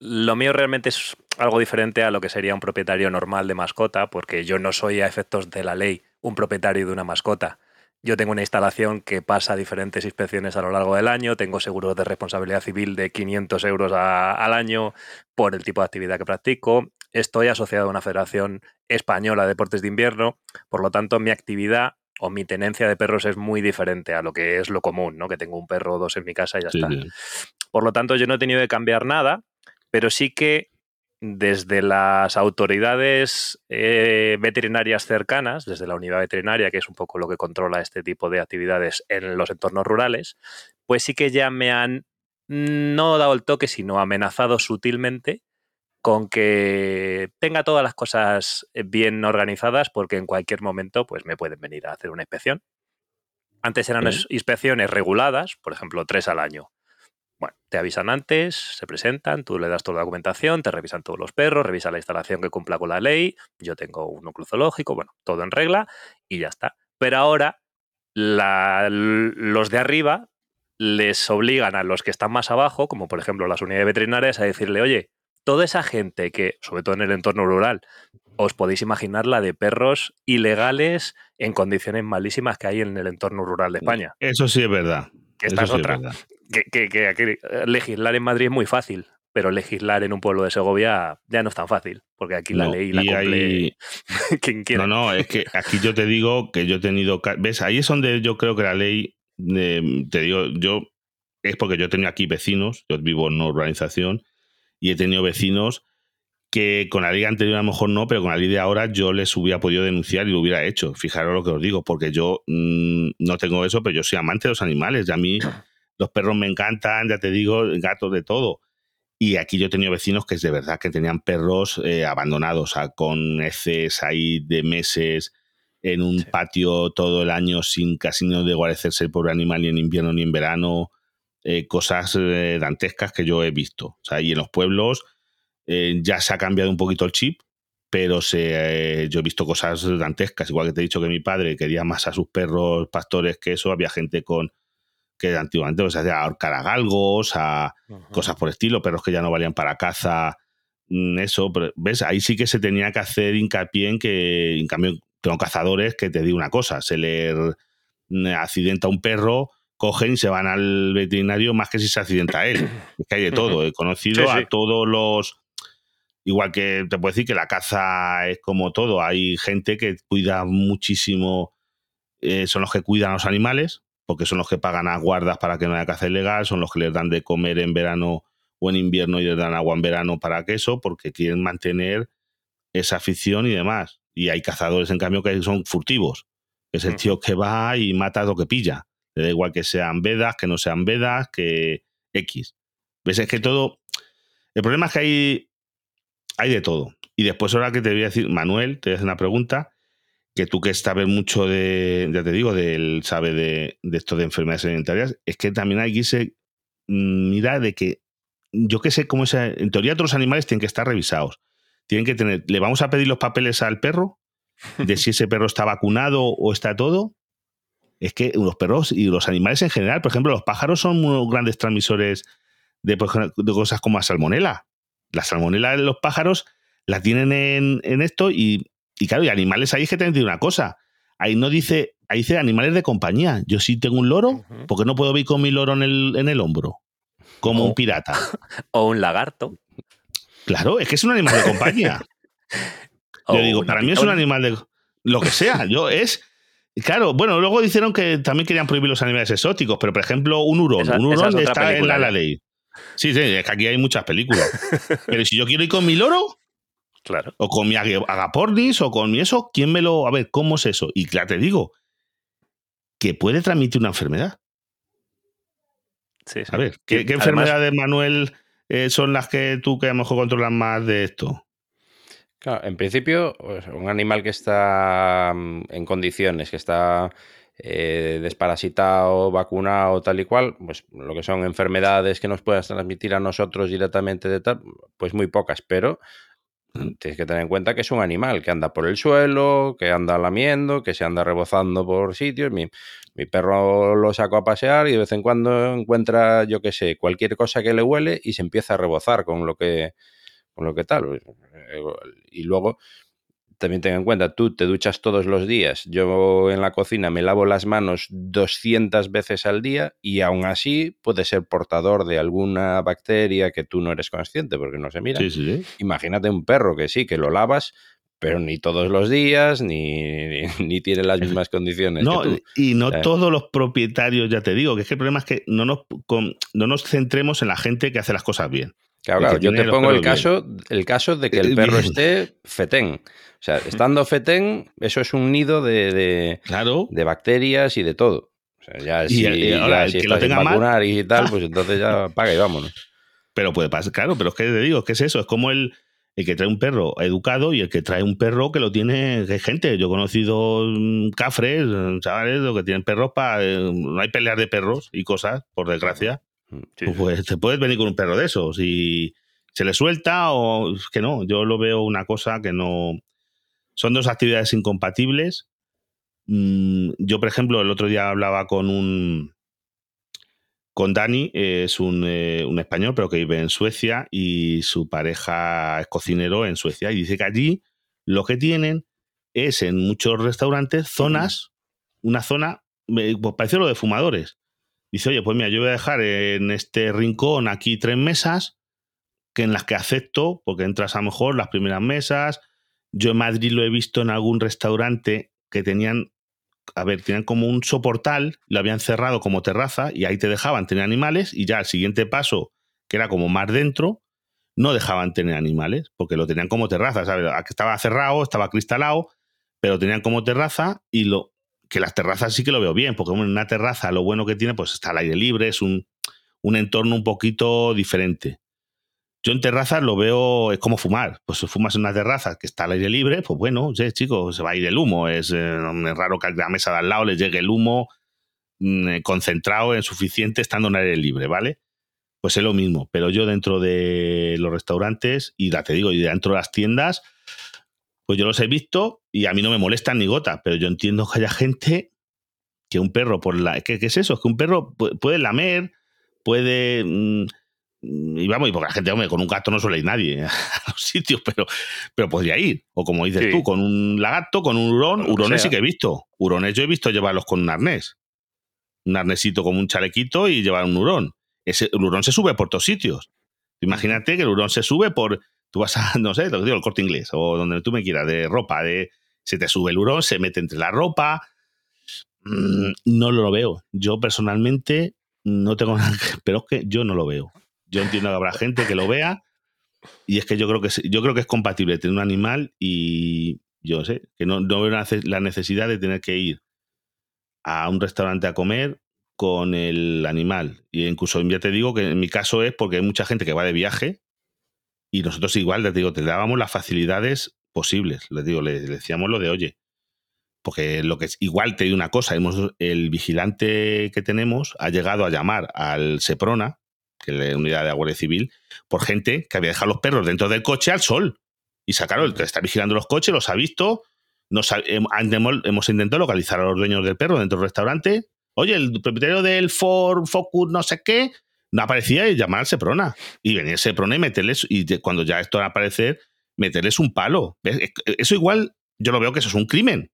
Lo mío realmente es algo diferente a lo que sería un propietario normal de mascota, porque yo no soy a efectos de la ley un propietario de una mascota. Yo tengo una instalación que pasa diferentes inspecciones a lo largo del año, tengo seguros de responsabilidad civil de 500 euros al año por el tipo de actividad que practico, estoy asociado a una federación española de deportes de invierno, por lo tanto mi actividad o mi tenencia de perros es muy diferente a lo que es lo común, ¿no? Que tengo un perro o dos en mi casa y ya está. Por lo tanto, yo no he tenido que cambiar nada, pero sí que desde las autoridades eh, veterinarias cercanas, desde la unidad veterinaria, que es un poco lo que controla este tipo de actividades en los entornos rurales, pues sí que ya me han no dado el toque, sino amenazado sutilmente con que tenga todas las cosas eh, bien organizadas porque en cualquier momento pues me pueden venir a hacer una inspección. Antes eran inspecciones reguladas, por ejemplo, tres al año. Bueno, te avisan antes, se presentan, tú le das toda la documentación, te revisan todos los perros, revisan la instalación que cumpla con la ley, yo tengo un núcleo zoológico, bueno, todo en regla y ya está. Pero ahora los de arriba les obligan a los que están más abajo, como por ejemplo las unidades veterinarias, a decirle, oye, toda esa gente que, sobre todo en el entorno rural, os podéis imaginar la de perros ilegales en condiciones malísimas que hay en el entorno rural de España. Eso sí es verdad. Que esta es otra. que, legislar en Madrid es muy fácil, pero legislar en un pueblo de Segovia ya no es tan fácil, porque aquí la ley la cumple quien quiera. No, no, es que aquí yo te digo que yo he tenido... ¿Ves? Ahí es donde yo creo que la ley, te digo, yo... Es porque yo he tenido aquí vecinos, yo vivo en una urbanización, y he tenido vecinos que con la ley anterior a lo mejor no, pero con la ley de ahora yo les hubiera podido denunciar y lo hubiera hecho. Fijaros lo que os digo, porque yo mm, no tengo eso, pero yo soy amante de los animales y a mí los perros me encantan, ya te digo, gatos de todo. Y aquí yo he tenido vecinos que es de verdad que tenían perros eh, abandonados, con heces ahí de meses en un patio todo el año sin casi no de guarecerse el pobre animal ni en invierno ni en verano. Eh, cosas eh, dantescas que yo he visto. O sea, y en los pueblos eh, ya se ha cambiado un poquito el chip, pero se, yo he visto cosas dantescas. Igual que te he dicho que mi padre quería más a sus perros pastores que eso, había gente con que antiguamente pues, hacía ahorcar a galgos, a cosas por estilo, perros que ya no valían para caza, mm, eso, ves, ahí sí que se tenía que hacer hincapié en que, en cambio, tengo cazadores que te digo una cosa, se le mm, accidenta un perro, cogen y se van al veterinario más que si se accidenta él. Es que hay de todo. He conocido a todos los. Igual que te puedo decir que la caza es como todo. Hay gente que cuida muchísimo. Eh, son los que cuidan a los animales, porque son los que pagan a guardas para que no haya caza ilegal, son los que les dan de comer en verano o en invierno y les dan agua en verano para que eso, porque quieren mantener esa afición y demás. Y hay cazadores, en cambio, que son furtivos. Es el tío que va y mata lo que pilla. Le da igual que sean vedas, que no sean vedas, que X. ¿Ves? Es que todo. El problema es que hay, hay de todo. Y después, ahora que te voy a decir, Manuel, te voy a hacer una pregunta. Que tú que sabes mucho de, ya te digo, del sabe de, de esto de enfermedades alimentarias, es que también hay que irse, mm, mira, de que yo que sé cómo es. En teoría, todos los animales tienen que estar revisados. Tienen que tener. Le vamos a pedir los papeles al perro de si ese perro está vacunado o está todo es que los perros y los animales en general, por ejemplo, los pájaros son unos grandes transmisores de, cosas como la salmonela. La salmonela de los pájaros la tienen en, esto y, claro, y animales ahí es que tienen una cosa. Ahí no dice, ahí dice animales de compañía. Yo sí tengo un loro, porque no puedo ir con mi loro en el, en el hombro? Como un pirata. O un lagarto. Claro, es que es un animal de compañía. Yo digo, para mí es un animal de. Lo que sea, yo es Claro, bueno, luego dijeron que también querían prohibir los animales exóticos, pero por ejemplo, un hurón. un hurón está en la, ley. Sí, sí, es que aquí hay muchas películas. pero si yo quiero ir con mi loro, claro. o con mi agapornis, o con mi eso, ¿quién me lo. A ver, ¿cómo es eso? Y claro, te digo, que puede transmitir una enfermedad. Sí, sí. A ver, ¿qué, enfermedades, Manuel, eh, son las que tú que a lo mejor controlas más de esto? En principio, pues, un animal que está mm, en condiciones, que está eh, desparasitado, vacunado, tal y cual, pues lo que son enfermedades que nos puedas transmitir a nosotros directamente de tal, pues muy pocas, pero tienes que tener en cuenta que es un animal que anda por el suelo, que anda lamiendo, que se anda rebozando por sitios. Mi, mi perro lo saco a pasear y de vez en cuando encuentra, yo qué sé, cualquier cosa que le huele y se empieza a rebozar con lo que, con lo que tal. Eh, y luego también ten en cuenta, tú te duchas todos los días, yo en la cocina me lavo las manos 200 veces al día y aún así puede ser portador de alguna bacteria que tú no eres consciente porque no se mira. Imagínate un perro que sí, que lo lavas, pero ni todos los días, ni, ni, tiene las mismas condiciones. No, que tú. y no todos los propietarios, ya te digo, que es que el problema es que no nos, no nos centremos en la gente que hace las cosas bien. Claro, yo te pongo el caso, el caso de que el perro esté fetén. O sea, estando fetén, eso es un nido de, de, bacterias y de todo. O sea, ya si, ahora, si lo tenga vacunar y tal, pues entonces ya paga y vámonos. Pero puede pasar, claro, pero es que te digo, es que es eso, es como el, el que trae un perro educado y el que trae un perro que lo tiene, que gente. Yo he conocido mm, cafres, chavales, que tienen perros para. Eh, no hay peleas de perros y cosas, por desgracia. Pues te puedes venir con un perro de esos y se le suelta o es que no. Yo lo veo una cosa que no. Son dos actividades incompatibles. Mm, yo, por ejemplo, el otro día hablaba con un con Dani, es eh, un, español, pero que vive en Suecia y su pareja es cocinero en Suecia. Y dice que allí lo que tienen es en muchos restaurantes zonas, una zona, pues parece lo de fumadores. Dice, oye, pues mira, yo voy a dejar en este rincón aquí tres mesas que en las que acepto, porque entras a lo mejor las primeras mesas. Yo en Madrid lo he visto en algún restaurante que tenían a ver, tenían como un soportal, lo habían cerrado como terraza y ahí te dejaban tener animales y ya el siguiente paso, que era como más dentro, no dejaban tener animales porque lo tenían como terraza, ¿sabes? Estaba cerrado, estaba cristalado, pero tenían como terraza y lo que las terrazas sí que lo veo bien, porque en una terraza lo bueno que tiene pues está al aire libre, es un, un entorno un poquito diferente. Yo en terrazas lo veo, es como fumar. Pues si fumas en una terraza que está al aire libre, pues bueno, sí, chicos, se va a ir el humo. Es, eh, raro que a la mesa de al lado le llegue el humo mm, eh, concentrado en suficiente estando en aire libre, ¿vale? Pues es lo mismo. Pero yo dentro de los restaurantes, y ya te digo, y dentro de las tiendas, pues yo los he visto y a mí no me molestan ni gota, pero yo entiendo que haya gente que un perro por la... ¿Qué, qué es eso? Es que un perro puede lamer, puede... Mm, y vamos, y porque la gente, hombre, con un gato no suele ir nadie a los sitios, pero, pero podría ir. O como dices tú, con un lagarto, con un hurón. Hurones sí que he visto. Hurones yo he visto llevarlos con un arnés. Un arnesito como un chalequito y llevar un hurón. Ese, el hurón se sube por todos sitios. Imagínate que el hurón se sube por. Tú vas a, no sé, lo que digo, el corte inglés o donde tú me quieras, de ropa, de. Se te sube el hurón, se mete entre la ropa. Mm, no lo veo. Yo personalmente no tengo nada que, pero es que yo no lo veo. Yo entiendo que habrá gente que lo vea y es que yo creo que yo creo que es compatible tener un animal y yo sé que no, no veo la necesidad de tener que ir a un restaurante a comer con el animal. Y incluso ya te digo que en mi caso es porque hay mucha gente que va de viaje y nosotros igual, les digo, te dábamos las facilidades posibles. Les digo, le, decíamos lo de, oye, porque lo que es, igual te digo una cosa, hemos, el vigilante que tenemos ha llegado a llamar al Seprona que es la unidad de la Guardia Civil, por gente que había dejado los perros dentro del coche al sol. Y sacaron, el que está vigilando los coches, los ha visto. Nos hemos intentado localizar a los dueños del perro dentro del restaurante. Oye, el propietario del Ford Focus, no sé qué, aparecía y llamar al Seprona. Y venía el Seprona y meterles, y cuando ya esto va a aparecer, meterles un palo. Eso igual, yo lo veo que eso es un crimen.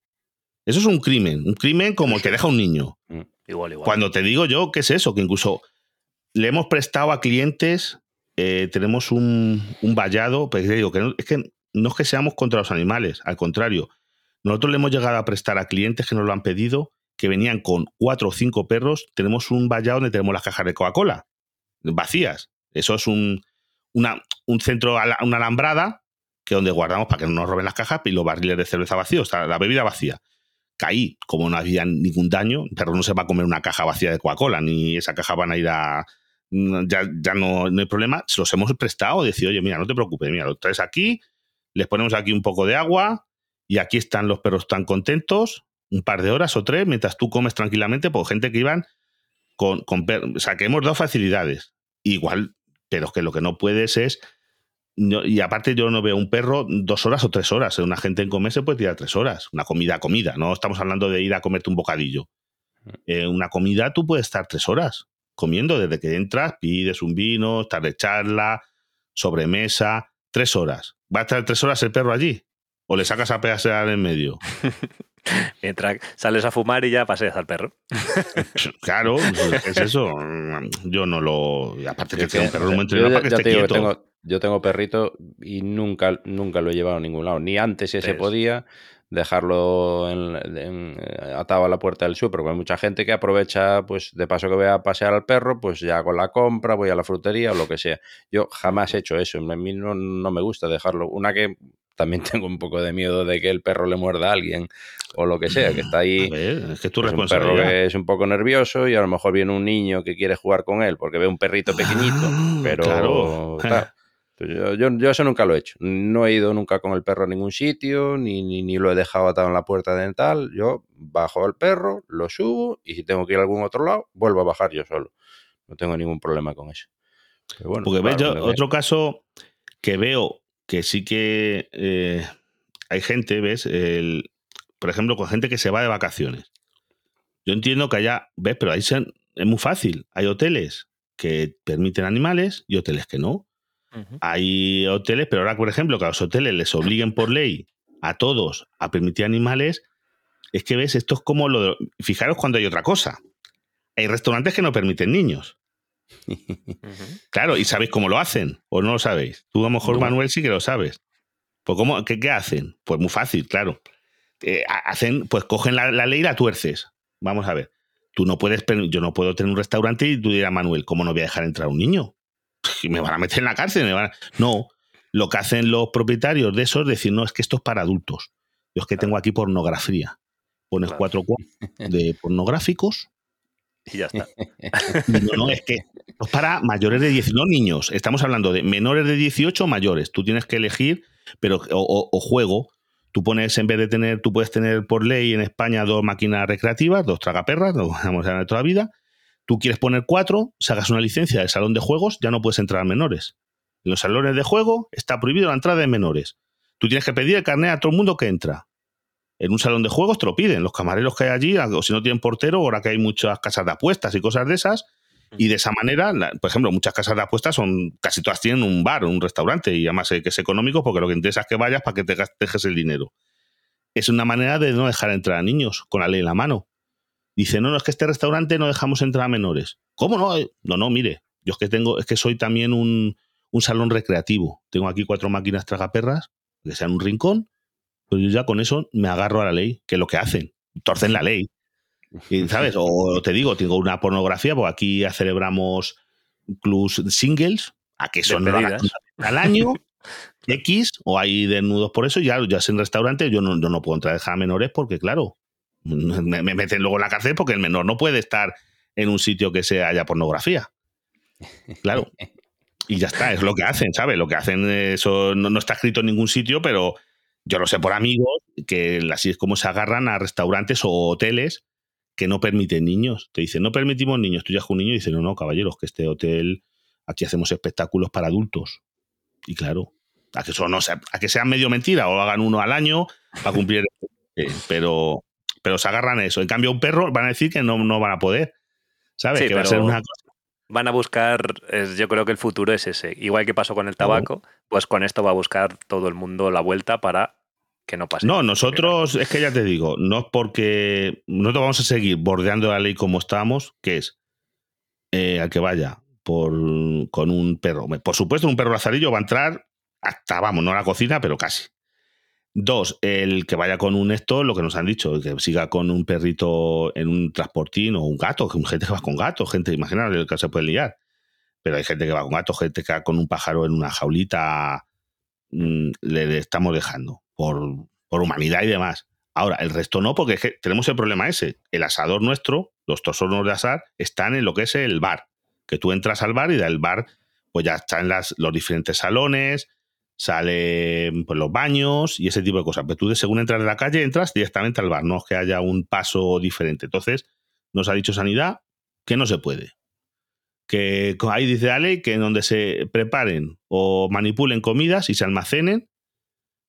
Eso es un crimen. Un crimen como el que deja un niño. Mm, igual, igual. Cuando te digo yo, ¿qué es eso? Que incluso le hemos prestado a clientes, eh, tenemos un, vallado, pues digo, que es que no es que seamos contra los animales, al contrario, nosotros le hemos llegado a prestar a clientes que nos lo han pedido, que venían con cuatro o cinco perros, tenemos un vallado donde tenemos las cajas de Coca-Cola, vacías. Eso es un, una, un centro, una alambrada, que donde guardamos para que no nos roben las cajas y los barriles de cerveza vacíos, la bebida vacía. Caí, como no había ningún daño, el perro no se va a comer una caja vacía de Coca-Cola, ni esa caja van a ir a, ya, ya no, hay problema, se los hemos prestado, decir, oye, mira, no te preocupes, mira, lo traes aquí, les ponemos aquí un poco de agua y aquí están los perros tan contentos, un par de horas o tres, mientras tú comes tranquilamente, por gente que iban con, con o sea, que hemos dado facilidades. Igual, pero que lo que no puedes es y aparte yo no veo un perro dos horas o tres horas. Una gente en comer se puede tirar tres horas. Una comida comida. No estamos hablando de ir a comerte un bocadillo. Mm. Eh, una comida tú puedes estar tres horas comiendo desde que entras, pides un vino, estás de charla, sobremesa, tres horas. ¿Va a estar tres horas el perro allí? ¿O le sacas a pasear en medio? Mientras sales a fumar y ya paseas al perro. claro, es eso. Yo no lo. Aparte que tengo un perro muy entrenado para que esté quieto. Tengo, yo tengo perrito y nunca, nunca lo he llevado a ningún lado. Ni antes ese podía, dejarlo en, atado a la puerta del súper, porque hay mucha gente que aprovecha, pues de paso que voy a pasear al perro, pues ya con la compra, voy a la frutería o lo que sea. Yo jamás he hecho eso, a mí no, me gusta dejarlo. Una que también tengo un poco de miedo de que el perro le muerda a alguien o lo que sea, que está ahí. es que es tu pues, un perro que es un poco nervioso y a lo mejor viene un niño que quiere jugar con él porque ve un perrito pequeñito, ah, pero Yo, yo, eso nunca lo he hecho. No he ido nunca con el perro a ningún sitio, ni, ni, lo he dejado atado en la puerta dental. Yo bajo al perro, lo subo y si tengo que ir a algún otro lado, vuelvo a bajar yo solo. No tengo ningún problema con eso. bueno, Porque otro caso que veo que sí que eh, hay gente, ¿ves? El, por ejemplo, con gente que se va de vacaciones. Yo entiendo que haya, ¿ves? Pero ahí es muy fácil. Hay hoteles que permiten animales y hoteles que no. Hay hoteles, pero ahora, por ejemplo, que a los hoteles les obliguen por ley a todos a permitir animales, es que ves, esto es como lo de, Fijaros cuando hay otra cosa. Hay restaurantes que no permiten niños. Claro, y sabéis cómo lo hacen, o no lo sabéis. Tú a lo mejor, Manuel, sí que lo sabes. Pues ¿cómo, qué, qué, hacen? Pues muy fácil, claro. Eh, hacen, pues cogen la, la, ley y la tuerces. Vamos a ver. Tú no puedes, yo no puedo tener un restaurante y tú dirás, Manuel, ¿cómo no voy a dejar entrar a un niño? Y me van a meter en la cárcel. Me van No, lo que hacen los propietarios de eso es decir, no, es que esto es para adultos. Yo es que tengo aquí pornografía. Pones cuatro de pornográficos. Y ya está. No, no, es que para mayores de 10, no niños. Estamos hablando de menores de 18 mayores. Tú tienes que elegir, pero o juego Tú pones, en vez de tener, tú puedes tener por ley en España dos máquinas recreativas, dos tragaperras, lo vamos a toda la vida. Tú quieres poner cuatro, sacas una licencia del salón de juegos, ya no puedes entrar a menores. En los salones de juego está prohibido la entrada de menores. Tú tienes que pedir el carnet a todo el mundo que entra. En un salón de juegos te lo piden. Los camareros que hay allí, o si no tienen portero, ahora que hay muchas casas de apuestas y cosas de esas, y de esa manera, por ejemplo, muchas casas de apuestas son, casi todas tienen un bar, un restaurante, y además que es económico porque lo que interesa es que vayas para que te dejes el dinero. Es una manera de no dejar entrar a niños con la ley en la mano. Dice, no, no, es que este restaurante no dejamos entrar a menores. ¿Cómo no? No, no, mire, yo es que tengo, es que soy también un, un salón recreativo. Tengo aquí cuatro máquinas tragaperras, que sean un rincón, pues yo ya con eso me agarro a la ley, que es lo que hacen, torcen la ley. ¿Sabes? O te digo, tengo una pornografía, porque aquí celebramos clubs singles, a que son al año, X, o hay desnudos por eso, ya, ya es en restaurante, yo no, no puedo entrar a menores porque, claro, me, meten luego en la cárcel porque el menor no puede estar en un sitio que se haya pornografía. Claro. Y ya está, es lo que hacen, ¿sabes? Lo que hacen, eso no, no está escrito en ningún sitio, pero yo lo sé por amigos, que así es como se agarran a restaurantes o hoteles que no permiten niños. Te dicen, no permitimos niños. Tú ya un niño y dices, no, no, caballeros, que este hotel, aquí hacemos espectáculos para adultos. Y claro, a que, eso no sea, a que sean medio mentira o hagan uno al año para cumplir. Eh, pero, pero se agarran a eso. En cambio, un perro van a decir que no, no van a poder. ¿Sabes? que va a ser una Van a buscar, yo creo que el futuro es ese. Igual que pasó con el tabaco, pues con esto va a buscar todo el mundo la vuelta para no No, nosotros, es que ya te digo, no es porque nosotros vamos a seguir bordeando la ley como estamos, que es eh, al que vaya por, con un perro. Por supuesto, un perro lazarillo va a entrar hasta, vamos, no a la cocina, pero casi. Dos, el que vaya con un esto, lo que nos han dicho, que siga con un perrito en un transportín o un gato, gente que va con gato, gente, imaginaos el que se puede liar. Pero hay gente que va con gato, gente que va con un pájaro en una jaulita, mm, le estamos dejando por, humanidad y demás. Ahora, el resto no, porque tenemos el problema ese. El asador nuestro, los tosonos de asar, están en lo que es el bar. Que tú entras al bar y del bar, pues ya están las, los diferentes salones, salen pues, los baños y ese tipo de cosas. Pero tú, de según entras de la calle, entras directamente al bar, no es que haya un paso diferente. Entonces, nos ha dicho Sanidad que no se puede. Que ahí dice la ley que en donde se preparen o manipulen comidas y se almacenen,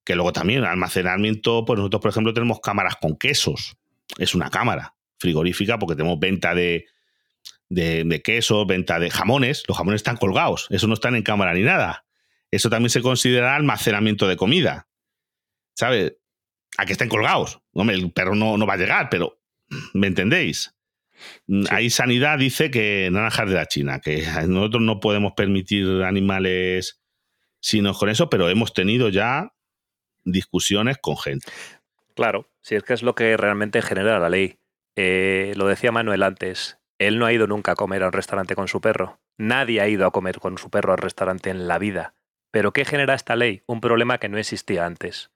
que luego también almacenamiento, pues nosotros, por ejemplo, tenemos cámaras con quesos. Es una cámara frigorífica porque tenemos venta de, de, quesos, venta de jamones. Los jamones están colgados, eso no están en cámara ni nada. Eso también se considera almacenamiento de comida. ¿Sabes? A que estén colgados. Hombre, el perro no, no va a llegar, pero ¿me entendéis? Ahí Sanidad dice que naranjas de la China, que nosotros no podemos permitir animales sino con eso, pero hemos tenido ya discusiones con gente. Claro, si es que es lo que realmente genera la ley. Eh, lo decía Manuel antes, él no ha ido nunca a comer a un restaurante con su perro. Nadie ha ido a comer con su perro al restaurante en la vida. Pero ¿qué genera esta ley? Un problema que no existía antes,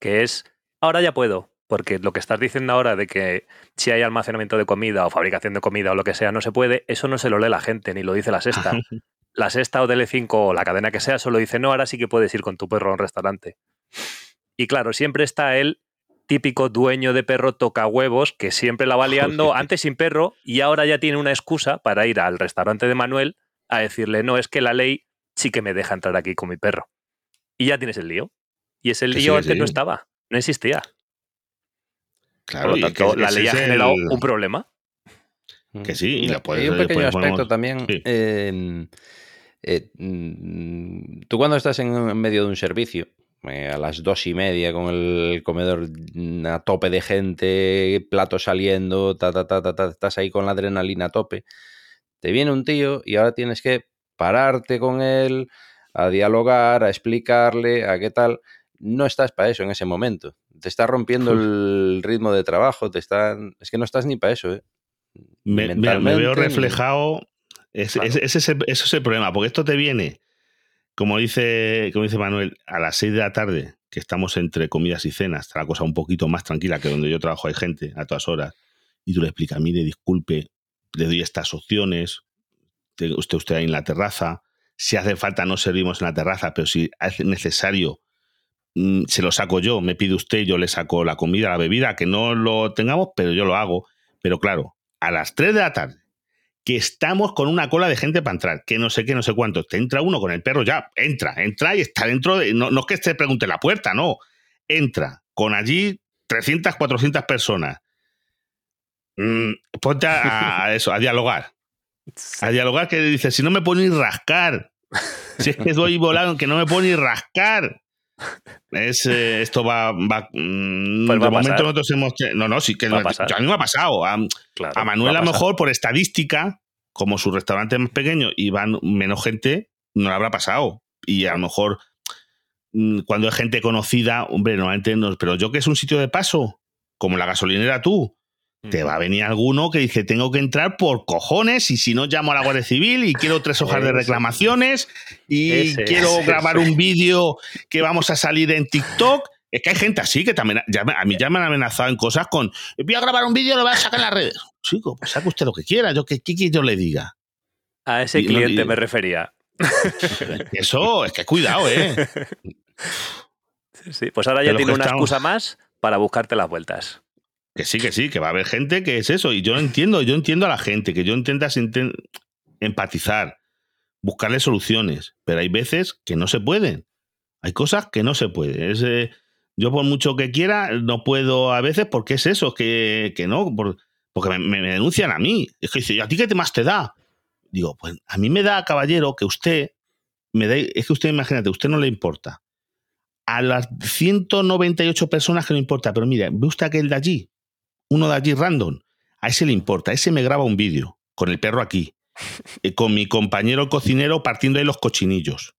que es, ahora ya puedo, porque lo que estás diciendo ahora de que si hay almacenamiento de comida o fabricación de comida o lo que sea no se puede, eso no se lo lee la gente ni lo dice la sexta. la sexta o DL5 o la cadena que sea solo dice, no, ahora sí que puedes ir con tu perro a un restaurante. Y claro, siempre está el típico dueño de perro toca huevos que siempre la va liando antes sin perro y ahora ya tiene una excusa para ir al restaurante de Manuel a decirle, no, es que la ley sí que me deja entrar aquí con mi perro. Y ya tienes el lío. Y ese lío antes no estaba, no existía. Claro, Por lo tanto, la ley ha generado un problema. Que sí, y, hay un pequeño aspecto también. Em, eh, mm, tú cuando estás en medio de un servicio, eh, a las dos y media con el comedor a tope de gente, platos saliendo, ta, ta, ta, ta, estás ahí con la adrenalina a tope, te viene un tío y ahora tienes que pararte con él, a dialogar, a explicarle, a qué tal. No estás para eso en ese momento. Te está rompiendo el ritmo de trabajo, te están... es que no estás ni para eso. ¿eh? Me, veo reflejado. ese, es el problema, porque esto te viene, como dice, como dice Manuel, a las 6 de la tarde, que estamos entre comidas y cenas, está la cosa un poquito más tranquila que donde yo trabajo hay gente a todas horas, y tú le explicas, mire, disculpe, le doy estas opciones, usted, usted ahí en la terraza, si hace falta no servimos en la terraza, pero si es necesario mm, se lo saco yo, me pide usted, yo le saco la comida, la bebida, que no lo tengamos, pero yo lo hago. Pero claro, a las 3 de la tarde, que estamos con una cola de gente para entrar, que no sé qué, no sé cuánto, te entra uno con el perro, ya, entra, entra y está dentro de... No, no es que te pregunte la puerta, no, entra con allí 300, 400 personas. Mm, ponte a, eso, a dialogar. A dialogar que dice, si no me puedo ni rascar, si es que doy volando, que no me puedo ni rascar. Es, eh, esto va. va mm, pues de momento nosotros hemos. No, no, sí que a, mí me ha pasado. A, Manuel, a, lo mejor, por estadística, como su restaurante es más pequeño y van menos gente, no le habrá pasado. Y a lo mejor, mm, cuando hay gente conocida, hombre, normalmente no. Pero yo que es un sitio de paso, como la gasolinera tú, te va a venir alguno que dice, tengo que entrar por cojones y si no llamo a la Guardia Civil y quiero tres hojas de reclamaciones y quiero grabar un vídeo que vamos a salir en TikTok. Es que hay gente así que también, a mí ya me han amenazado en cosas con, voy a grabar un vídeo y lo voy a sacar en las redes. Chico, pues saque usted lo que quiera, yo que, yo le diga. A ese cliente me refería. Eso, es que cuidado, ¿eh? Sí, pues ahora ya tiene una excusa más para buscarte las vueltas. Que sí, que sí, que va a haber gente que es eso. Y yo entiendo, yo entiendo a la gente, que yo intentas empatizar, buscarle soluciones, pero hay veces que no se pueden. Hay cosas que no se pueden. Eh, yo por mucho que quiera, no puedo a veces porque es eso, que, que no, porque me, denuncian a mí. Es que dice, ¿a ti qué más te da? Digo, pues a mí me da, caballero, que usted me da, es que usted, imagínate, a usted no le importa. A las 198 personas que no importa, pero mire, ve usted aquel de allí, uno de allí random, a ese le importa, a ese me graba un vídeo con el perro aquí, eh, con mi compañero cocinero partiendo de los cochinillos.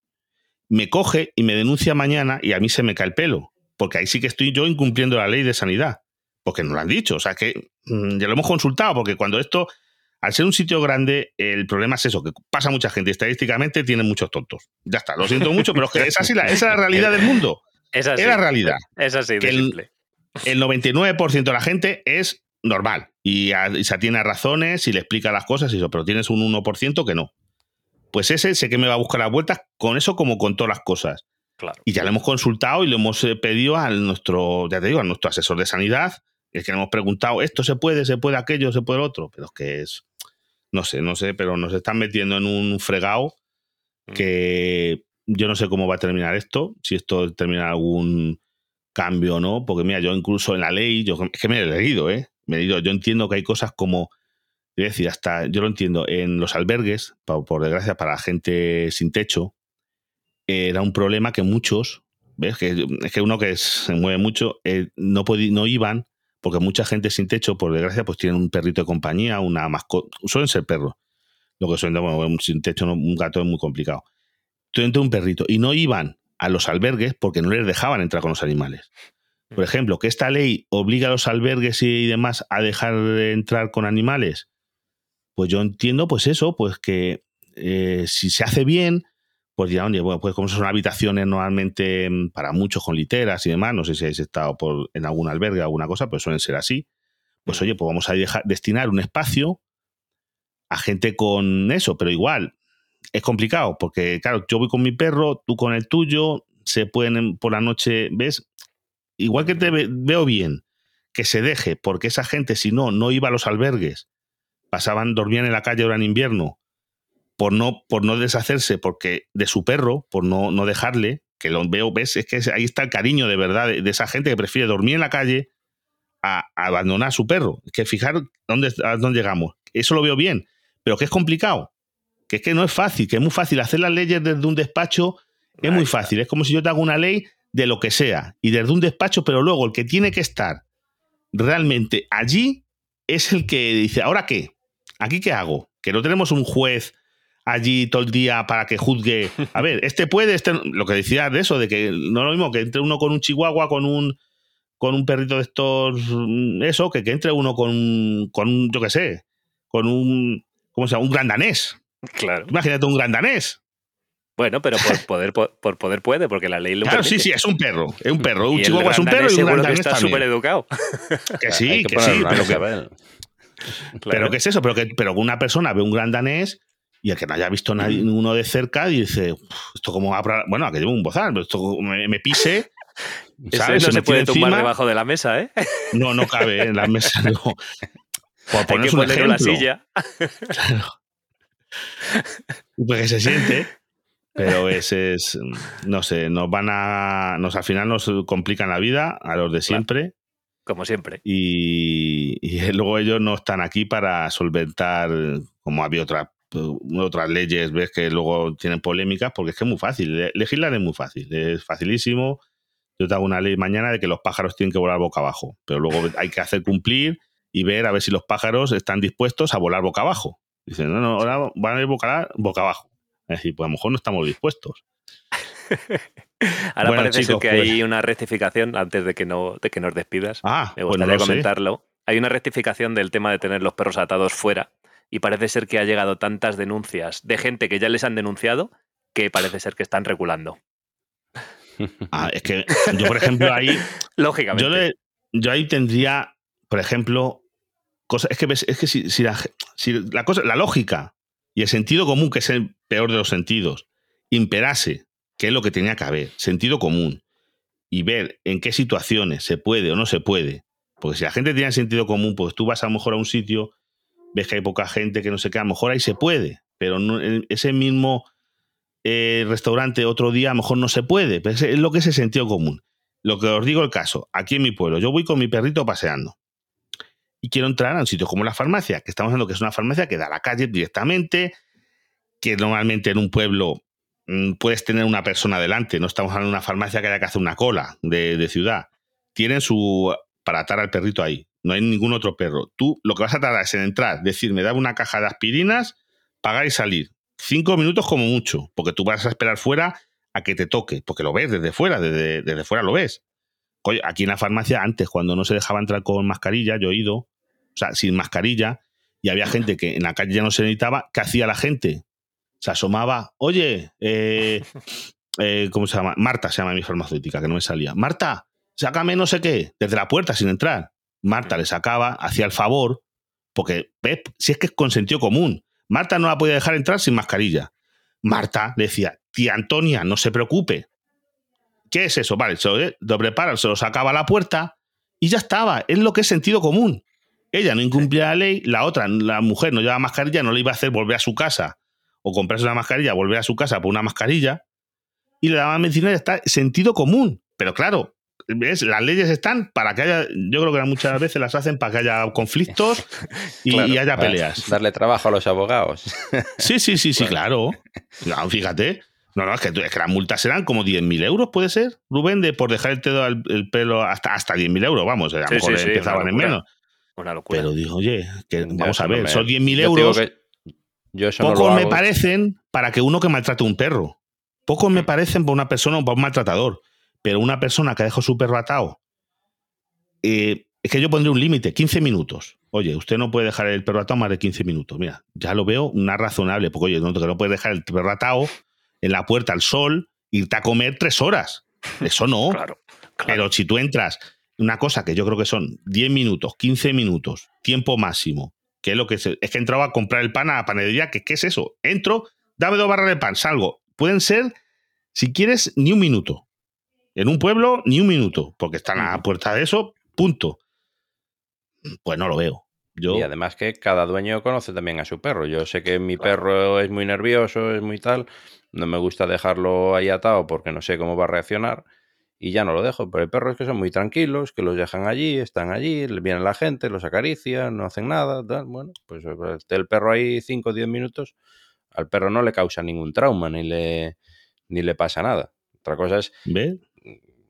Me coge y me denuncia mañana y a mí se me cae el pelo, porque ahí sí que estoy yo incumpliendo la ley de sanidad, porque no lo han dicho, o sea que mm, ya lo hemos consultado, porque cuando esto, al ser un sitio grande, el problema es eso, que pasa mucha gente, estadísticamente tienen muchos tontos. Ya está, lo siento mucho, pero es que es así, la, esa es la realidad del mundo. Es la realidad. Es así, de simple el 99% de la gente es normal y, se atiene a razones y le explica las cosas y eso, pero tienes un 1% que no. Pues ese sé que me va a buscar las vueltas con eso como con todas las cosas. Y ya le hemos consultado y le hemos eh, pedido a nuestro, ya te digo, a nuestro asesor de sanidad, es que le hemos preguntado, esto se puede, se puede aquello, se puede lo otro, pero es que es, no sé, no sé, pero nos están metiendo en un fregado mm. que yo no sé cómo va a terminar esto, si esto termina algún cambio no, porque mira, yo incluso en la ley, yo es que me he leído, ¿eh? Me he leído, yo entiendo que hay cosas como, es decir, hasta yo lo entiendo, en los albergues, por, desgracia, para la gente sin techo, era un problema que muchos, ¿ves? Que, es que uno que se mueve mucho, eh, no, no iban, porque mucha gente sin techo, por desgracia, pues tienen un perrito de compañía, una mascota, suelen ser perros. Lo que suelen, bueno, sin techo, un gato es muy complicado. Entonces, un perrito, y no iban a los albergues porque no les dejaban entrar con los animales. Por ejemplo, que esta ley obliga a los albergues y demás a dejar de entrar con animales. Pues yo entiendo, pues eso, pues que eh, si se hace bien, pues ya, oye, bueno, pues como son habitaciones normalmente mm, para muchos con literas y demás, no sé si habéis estado por, en algún albergue o alguna cosa, pues suelen ser así. Pues oye, pues vamos a dejar, destinar un espacio a gente con eso, pero igual, es complicado, porque claro, yo voy con mi perro, tú con el tuyo, se pueden por la noche, ¿ves? Igual que te veo bien que se deje, porque esa gente, si no, no iba a los albergues, pasaban, dormían en la calle ahora en invierno, por no, por no deshacerse porque de su perro, por no, no dejarle, que lo veo, ves, es que ahí está el cariño de verdad de, esa gente que prefiere dormir en la calle a, abandonar a su perro. que fijar dónde, a dónde llegamos. Eso lo veo bien, pero que es complicado, que es que no es fácil, que es muy fácil hacer las leyes desde un despacho, es muy fácil. Es como si yo te hago una ley de lo que sea y desde un despacho, pero luego el que tiene que estar realmente allí es el que dice, ¿ahora qué? ¿Aquí qué hago? Que no tenemos un juez allí todo el día para que juzgue. A ver, este puede, este, lo que decía de eso, de que no es lo mismo que entre uno con un chihuahua, con un con un perrito de estos, mm, eso, que, que entre uno con, con un, yo qué sé, con un, ¿cómo se llama? Un gran danés. Claro. Imagínate un gran danés. Bueno, pero por poder, por, poder puede, porque la ley lo Claro, sí, sí, es un perro. Es un perro. Un chihuahua es un perro y un gran danés está súper educado. Que sí, que, sí. Pero, que, pero ¿qué es eso? Pero que pero una persona ve un gran danés y el que no haya visto nadie, ninguno de cerca y dice, esto como bueno, a que llevo un bozal, pero esto me, pise. ¿sabes? no se, puede tumbar debajo de la mesa, ¿eh? No, no cabe en la mesa, no. Por poner un ejemplo. la silla. Claro. Pues que se siente. Pero ese es, no sé, nos van a, nos al final nos complican la vida a los de siempre. Como siempre. Y, y, luego ellos no están aquí para solventar, como había otras otras leyes, ves que luego tienen polémicas, porque es que es muy fácil. Legislar es muy fácil, es facilísimo. Yo te hago una ley mañana de que los pájaros tienen que volar boca abajo, pero luego hay que hacer cumplir y ver a ver si los pájaros están dispuestos a volar boca abajo. Dicen, no, no, ahora van a ir boca, boca abajo. Es decir, pues a lo mejor no estamos dispuestos. Ahora parece ser que hay pues una rectificación antes de que, no, de que nos despidas. Ah, me pues gustaría comentarlo. Hay una rectificación del tema de tener los perros atados fuera y parece ser que ha llegado tantas denuncias de gente que ya les han denunciado que parece ser que están reculando. Ah, es que yo, por ejemplo, ahí. Lógicamente. Yo, ahí tendría, por ejemplo, Es que, es que si, si, la, cosa, la lógica y el sentido común, que es el peor de los sentidos, imperase, que es lo que tenía que haber, sentido común, y ver en qué situaciones se puede o no se puede. Porque si la gente tiene sentido común, pues tú vas a lo mejor a un sitio, ves que hay poca gente, que no sé qué, a lo mejor ahí se puede, pero no, ese mismo eh, restaurante otro día a lo mejor no se puede. Pero es lo que es el sentido común. Lo que os digo el caso, aquí en mi pueblo, yo voy con mi perrito paseando y quiero entrar a un sitio como la farmacia, que estamos hablando que es una farmacia que da a la calle directamente, que normalmente en un pueblo mm, puedes tener una persona delante, no estamos hablando de una farmacia que haya que hacer una cola de, ciudad. Tienen su para atar al perrito ahí, no hay ningún otro perro. Tú lo que vas a tardar es en entrar, decirme, dame una caja de aspirinas, pagar y salir. Cinco minutos como mucho, porque tú vas a esperar fuera a que te toque, porque lo ves desde fuera, desde, desde fuera lo ves. aquí en la farmacia, antes, cuando no se dejaba entrar con mascarilla, yo he ido, o sea, sin mascarilla, y había gente que en la calle ya no se necesitaba, ¿qué hacía la gente? Se asomaba, oye, eh, eh, ¿cómo se llama? Marta se llama mi farmacéutica, que no me salía. Marta, sácame no sé qué, desde la puerta sin entrar. Marta le sacaba, hacía el favor, porque, ¿ves? Si es que es con sentido común. Marta no la podía dejar entrar sin mascarilla. Marta le decía, tía Antonia, no se preocupe. ¿Qué es eso? Vale, se lo, prepara, se lo sacaba a la puerta y ya estaba. Es lo que es sentido común. Ella no incumplía la ley, la otra, la mujer no llevaba mascarilla, no le iba a hacer volver a su casa o comprarse una mascarilla, volver a su casa por una mascarilla y le daban medicina y está. Sentido común. Pero claro, ¿Ves? Las leyes están para que haya, yo creo que muchas veces las hacen para que haya conflictos y, haya peleas. Darle trabajo a los abogados. Sí, sí, sí, sí, claro. fíjate. No, no, es que, es que las multas serán como 10.000 euros, ¿puede ser, Rubén? De por dejar el, el pelo hasta, hasta 10.000 euros, vamos, a lo mejor empezaban en menos. Una locura. Pero digo, oye, que, vamos a ver, son 10.000 euros. pocos me parecen para que uno que maltrate un perro. Pocos me mm. parecen para una persona o para un maltratador. Pero una persona que ha dejado su perro atado, eh, es que yo pondré un límite, 15 minutos. Oye, usted no puede dejar el perro atado más de 15 minutos. Mira, ya lo veo una razonable, porque oye, no, que no puedes dejar el perro atado en la puerta al sol, irte a comer tres horas. Eso no. claro, Pero si tú entras, una cosa que yo creo que son 10 minutos, 15 minutos, tiempo máximo, que es lo que es, es que entraba a comprar el pan a la panadería, que ¿qué es eso? Entro, dame dos barras de pan, salgo. Pueden ser, si quieres, ni un minuto. En un pueblo, ni un minuto, porque están a la puerta de eso, punto. Pues no lo veo. Yo... Y además que cada dueño conoce también a su perro. Yo sé que mi perro es muy nervioso, es muy tal. No me gusta dejarlo ahí atado porque no sé cómo va a reaccionar y ya no lo dejo. Pero hay perros que son muy tranquilos, que los dejan allí, están allí, viene la gente, los acarician, no hacen nada. Bueno, pues esté el perro ahí 5 o 10 minutos, al perro no le causa ningún trauma ni le, ni le pasa nada. Otra cosa es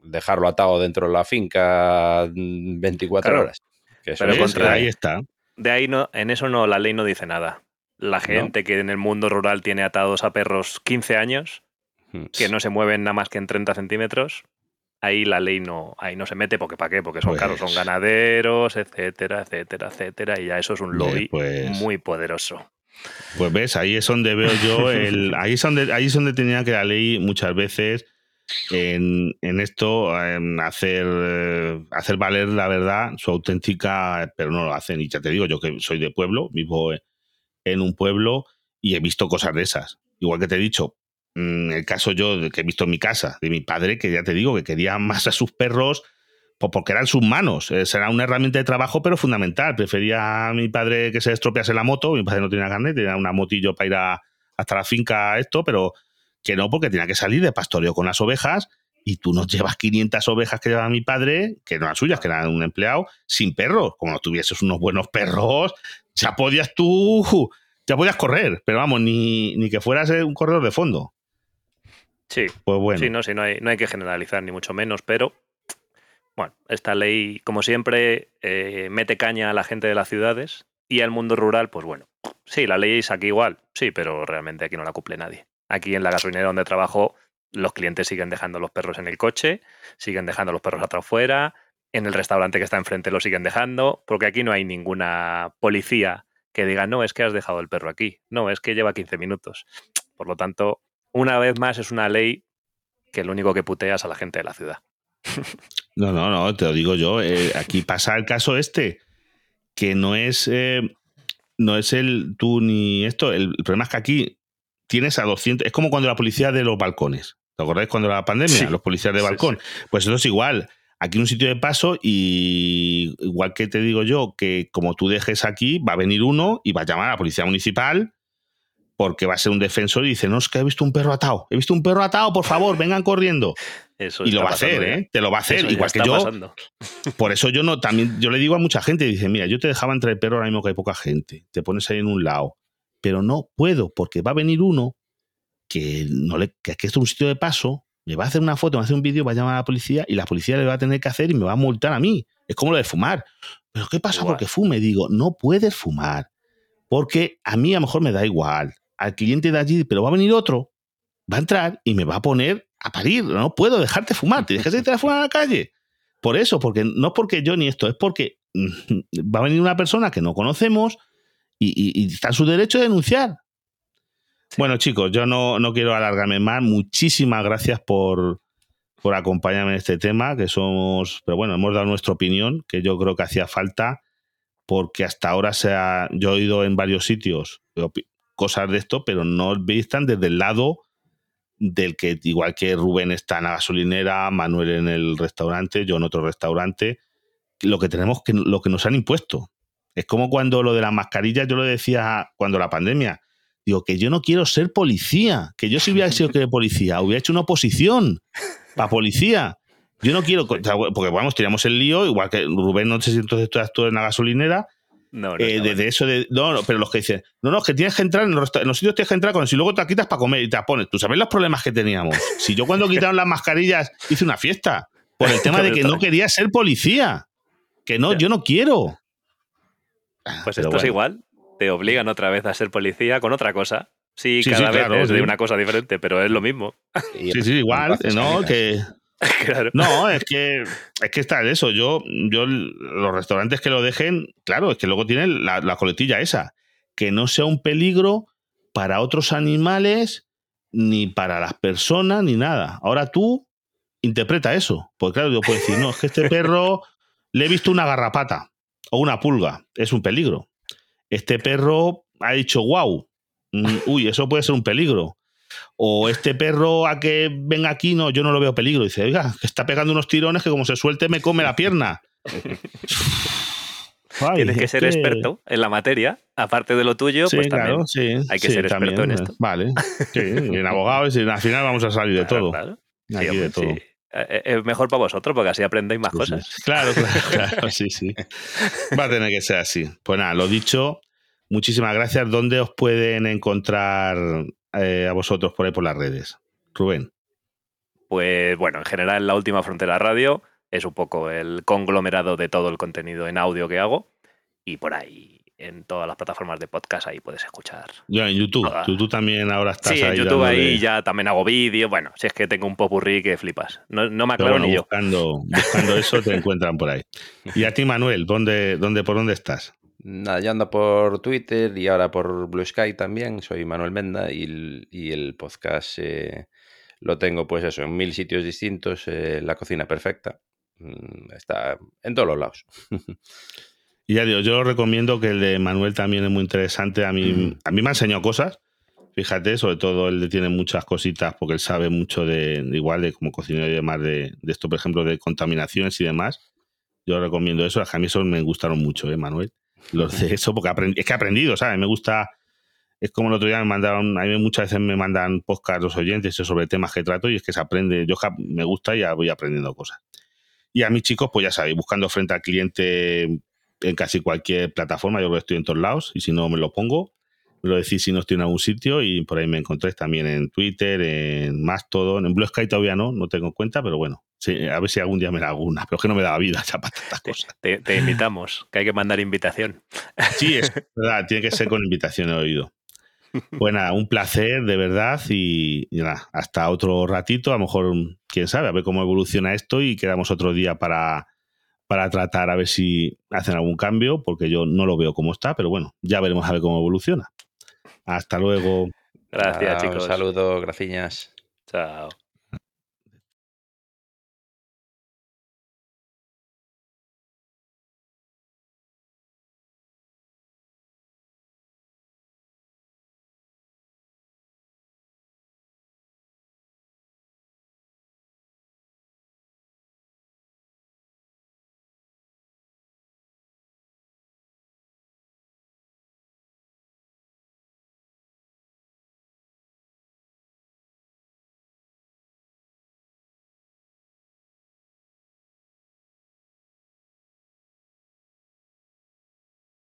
dejarlo atado dentro de la finca 24 horas. pero ahí está. De ahí no, en eso no, la ley no dice nada. La gente que en el mundo rural tiene atados a perros 15 años, hmm. que no se mueven nada más que en 30 centímetros, ahí la ley no, ahí no se mete, porque ¿para qué? Porque son caros, son pues ganaderos, etcétera, etcétera, etcétera, y ya eso es un lobby pues muy poderoso. Pues ves, ahí es donde veo yo el. Ahí es donde, ahí es donde tenía que la ley muchas veces en, esto hacer, eh, hacer valer la verdad, su auténtica, pero no lo hacen. Y ya te digo, yo que soy de pueblo, vivo en un pueblo y he visto cosas de esas. Igual que te he dicho, en el caso yo que he visto en mi casa, de mi padre, que ya te digo, que quería más a sus perros pues porque eran sus manos. Será una herramienta de trabajo, pero fundamental. Prefería a mi padre que se estropease la moto. Mi padre no tenía carnet, tenía una motillo para ir hasta la finca, esto, pero que no, porque tenía que salir de pastoreo con las ovejas y tú nos llevas 500 ovejas que llevaba mi padre, que no eran suyas, que eran un empleado, sin perros. Como no tuvieses unos buenos perros, ya podías tú, ya podías correr, pero vamos, ni, ni que fueras un corredor de fondo. Sí, pues bueno. Sí, no, sí, no hay, no hay que generalizar, ni mucho menos, pero bueno, esta ley, como siempre, eh, mete caña a la gente de las ciudades y al mundo rural, pues bueno, sí, la ley es aquí igual, sí, pero realmente aquí no la cumple nadie. Aquí en la gasolinera donde trabajo, los clientes siguen dejando los perros en el coche, siguen dejando los perros atrás fuera, en el restaurante que está enfrente lo siguen dejando, porque aquí no hay ninguna policía que diga, no, es que has dejado el perro aquí, no, es que lleva 15 minutos. Por lo tanto, una vez más es una ley que lo único que putea es a la gente de la ciudad. No, no, no, te lo digo yo. Eh, aquí pasa el caso este, que no es, eh, no es el tú ni esto. El, problema es que aquí tienes a 200. Es como cuando la policía de los balcones. ¿Te acordáis cuando la pandemia? Los policías de balcón. Pues eso es igual. Aquí un sitio de paso y igual que te digo yo, que como tú dejes aquí, va a venir uno y va a llamar a la policía municipal porque va a ser un defensor y dice, no, es que he visto un perro atado, he visto un perro atado, por favor, vengan corriendo. Eso y lo va a hacer, ¿eh? Te lo va a hacer, igual que yo. Por eso yo no, también, yo le digo a mucha gente, dice, mira, yo te dejaba entre el perro ahora mismo que hay poca gente, te pones ahí en un lado, pero no puedo, porque va a venir uno que no le, que es un sitio de paso, me va a hacer una foto, me va a hacer un vídeo, va a llamar a la policía y la policía le va a tener que hacer y me va a multar a mí. Es como lo de fumar. ¿Pero qué pasa porque fume? Digo, no puedes fumar. Porque a mí a lo mejor me da igual. Al cliente de allí, pero va a venir otro, va a entrar y me va a poner a parir. No puedo dejarte fumar. Te dejas de fumar a la calle. Por eso, porque no es porque yo ni esto, es porque va a venir una persona que no conocemos y, está en su derecho de denunciar. Bueno, chicos, yo no, no, quiero alargarme más. Muchísimas gracias por, por acompañarme en este tema, que somos, pero bueno, hemos dado nuestra opinión, que yo creo que hacía falta, porque hasta ahora se ha, yo he oído en varios sitios cosas de esto, pero no vistan desde el lado del que, igual que Rubén está en la gasolinera, Manuel en el restaurante, yo en otro restaurante, lo que tenemos que, lo que nos han impuesto. Es como cuando lo de las mascarillas, yo lo decía cuando la pandemia, Digo, que yo no quiero ser policía, que yo si hubiera sido que policía, hubiera hecho una oposición para policía. Yo no quiero, porque vamos, tiramos el lío, igual que Rubén, no sé si entonces tú en la gasolinera. No, no, eh, desde eso de. No, no, pero los que dicen, no, no, es que tienes que entrar en los, sitios tienes que entrar con y luego te quitas para comer y te pones. Tú sabes los problemas que teníamos. Si yo cuando quitaron las mascarillas hice una fiesta por el tema de que no quería ser policía. Que no, yo no quiero. Pues esto es igual te obligan otra vez a ser policía con otra cosa. Sí, cada vez es de una cosa diferente, pero es lo mismo. Sí, sí, igual, ¿no? Que, No, es que es que está eso. Yo, yo, los restaurantes que lo dejen, claro, es que luego tienen la, la, coletilla esa. Que no sea un peligro para otros animales, ni para las personas, ni nada. Ahora tú interpreta eso. Porque claro, yo puedo decir, no, es que este perro le he visto una garrapata o una pulga. Es un peligro este perro ha dicho wow mm, uy, eso puede ser un peligro. O este perro a que venga aquí, no, yo no lo veo peligro. Dice, oiga, que está pegando unos tirones que como se suelte me come la pierna. Tienes que ser experto en la materia, aparte de lo tuyo, pues también hay que ser experto en esto. Vale, sí, en abogados, y al final vamos a salir de todo. Claro. Aquí de todo. Eh, eh, es mejor para vosotros porque así aprendéis más cosas. Claro, claro, claro, sí, sí. Va a tener que ser así. Pues nada, lo dicho, muchísimas gracias. ¿Dónde os pueden encontrar eh, a vosotros por ahí por las redes? Rubén. Pues bueno, en general la última frontera radio es un poco el conglomerado de todo el contenido en audio que hago y por ahí en todas las plataformas de podcast ahí puedes escuchar. Ya, en YouTube. YouTube también ahora estás sí, en YouTube ahí ya también hago vídeo. Bueno, si es que tengo un popurrí que flipas. No, me aclaro ni yo. Buscando eso te encuentran por ahí. Y a ti, Manuel, ¿dónde, dónde, ¿por dónde estás? Nada, yo ando por Twitter y ahora por Blue Sky también. Soy Manuel Menda y el, podcast eh, lo tengo pues eso, en mil sitios distintos. Eh, la cocina perfecta. Mm, está en todos los lados. Y ya digo, yo recomiendo que el de Manuel también es muy interesante. A mí, mm. a mí me ha enseñado cosas. Fíjate, sobre todo él tiene muchas cositas porque él sabe mucho de, igual de como cocinero y demás de, esto, por ejemplo, de contaminaciones y demás. Yo recomiendo eso. A mí me gustaron mucho, ¿eh, Manuel? Los de eso, porque es que he aprendido, ¿sabes? Me gusta. Es como el otro día me mandaron, a mí muchas veces me mandan podcast los oyentes sobre temas que trato y es que se aprende. Yo me gusta y ya voy aprendiendo cosas. Y a mis chicos, pues ya sabéis, buscando frente al cliente en casi cualquier plataforma, yo creo estoy en todos lados y si no me lo pongo, me lo decís si no estoy en algún sitio y por ahí me encontréis también en Twitter, en Mastodon, en Blue Sky todavía no, no tengo en cuenta, pero bueno, a ver si algún día me da alguna, pero es que no me da vida ya para tantas cosas. Te, invitamos, que hay que mandar invitación. Sí, es verdad, tiene que ser con invitación, he oído. Bueno, un placer de verdad y, y, nada, hasta otro ratito, a lo mejor, quién sabe, a ver cómo evoluciona esto y quedamos otro día para para tratar a ver si hacen algún cambio, porque yo no lo veo como está, pero bueno, ya veremos a ver cómo evoluciona. Hasta luego. Gracias, chicos. Un saludo, gracias. Chao.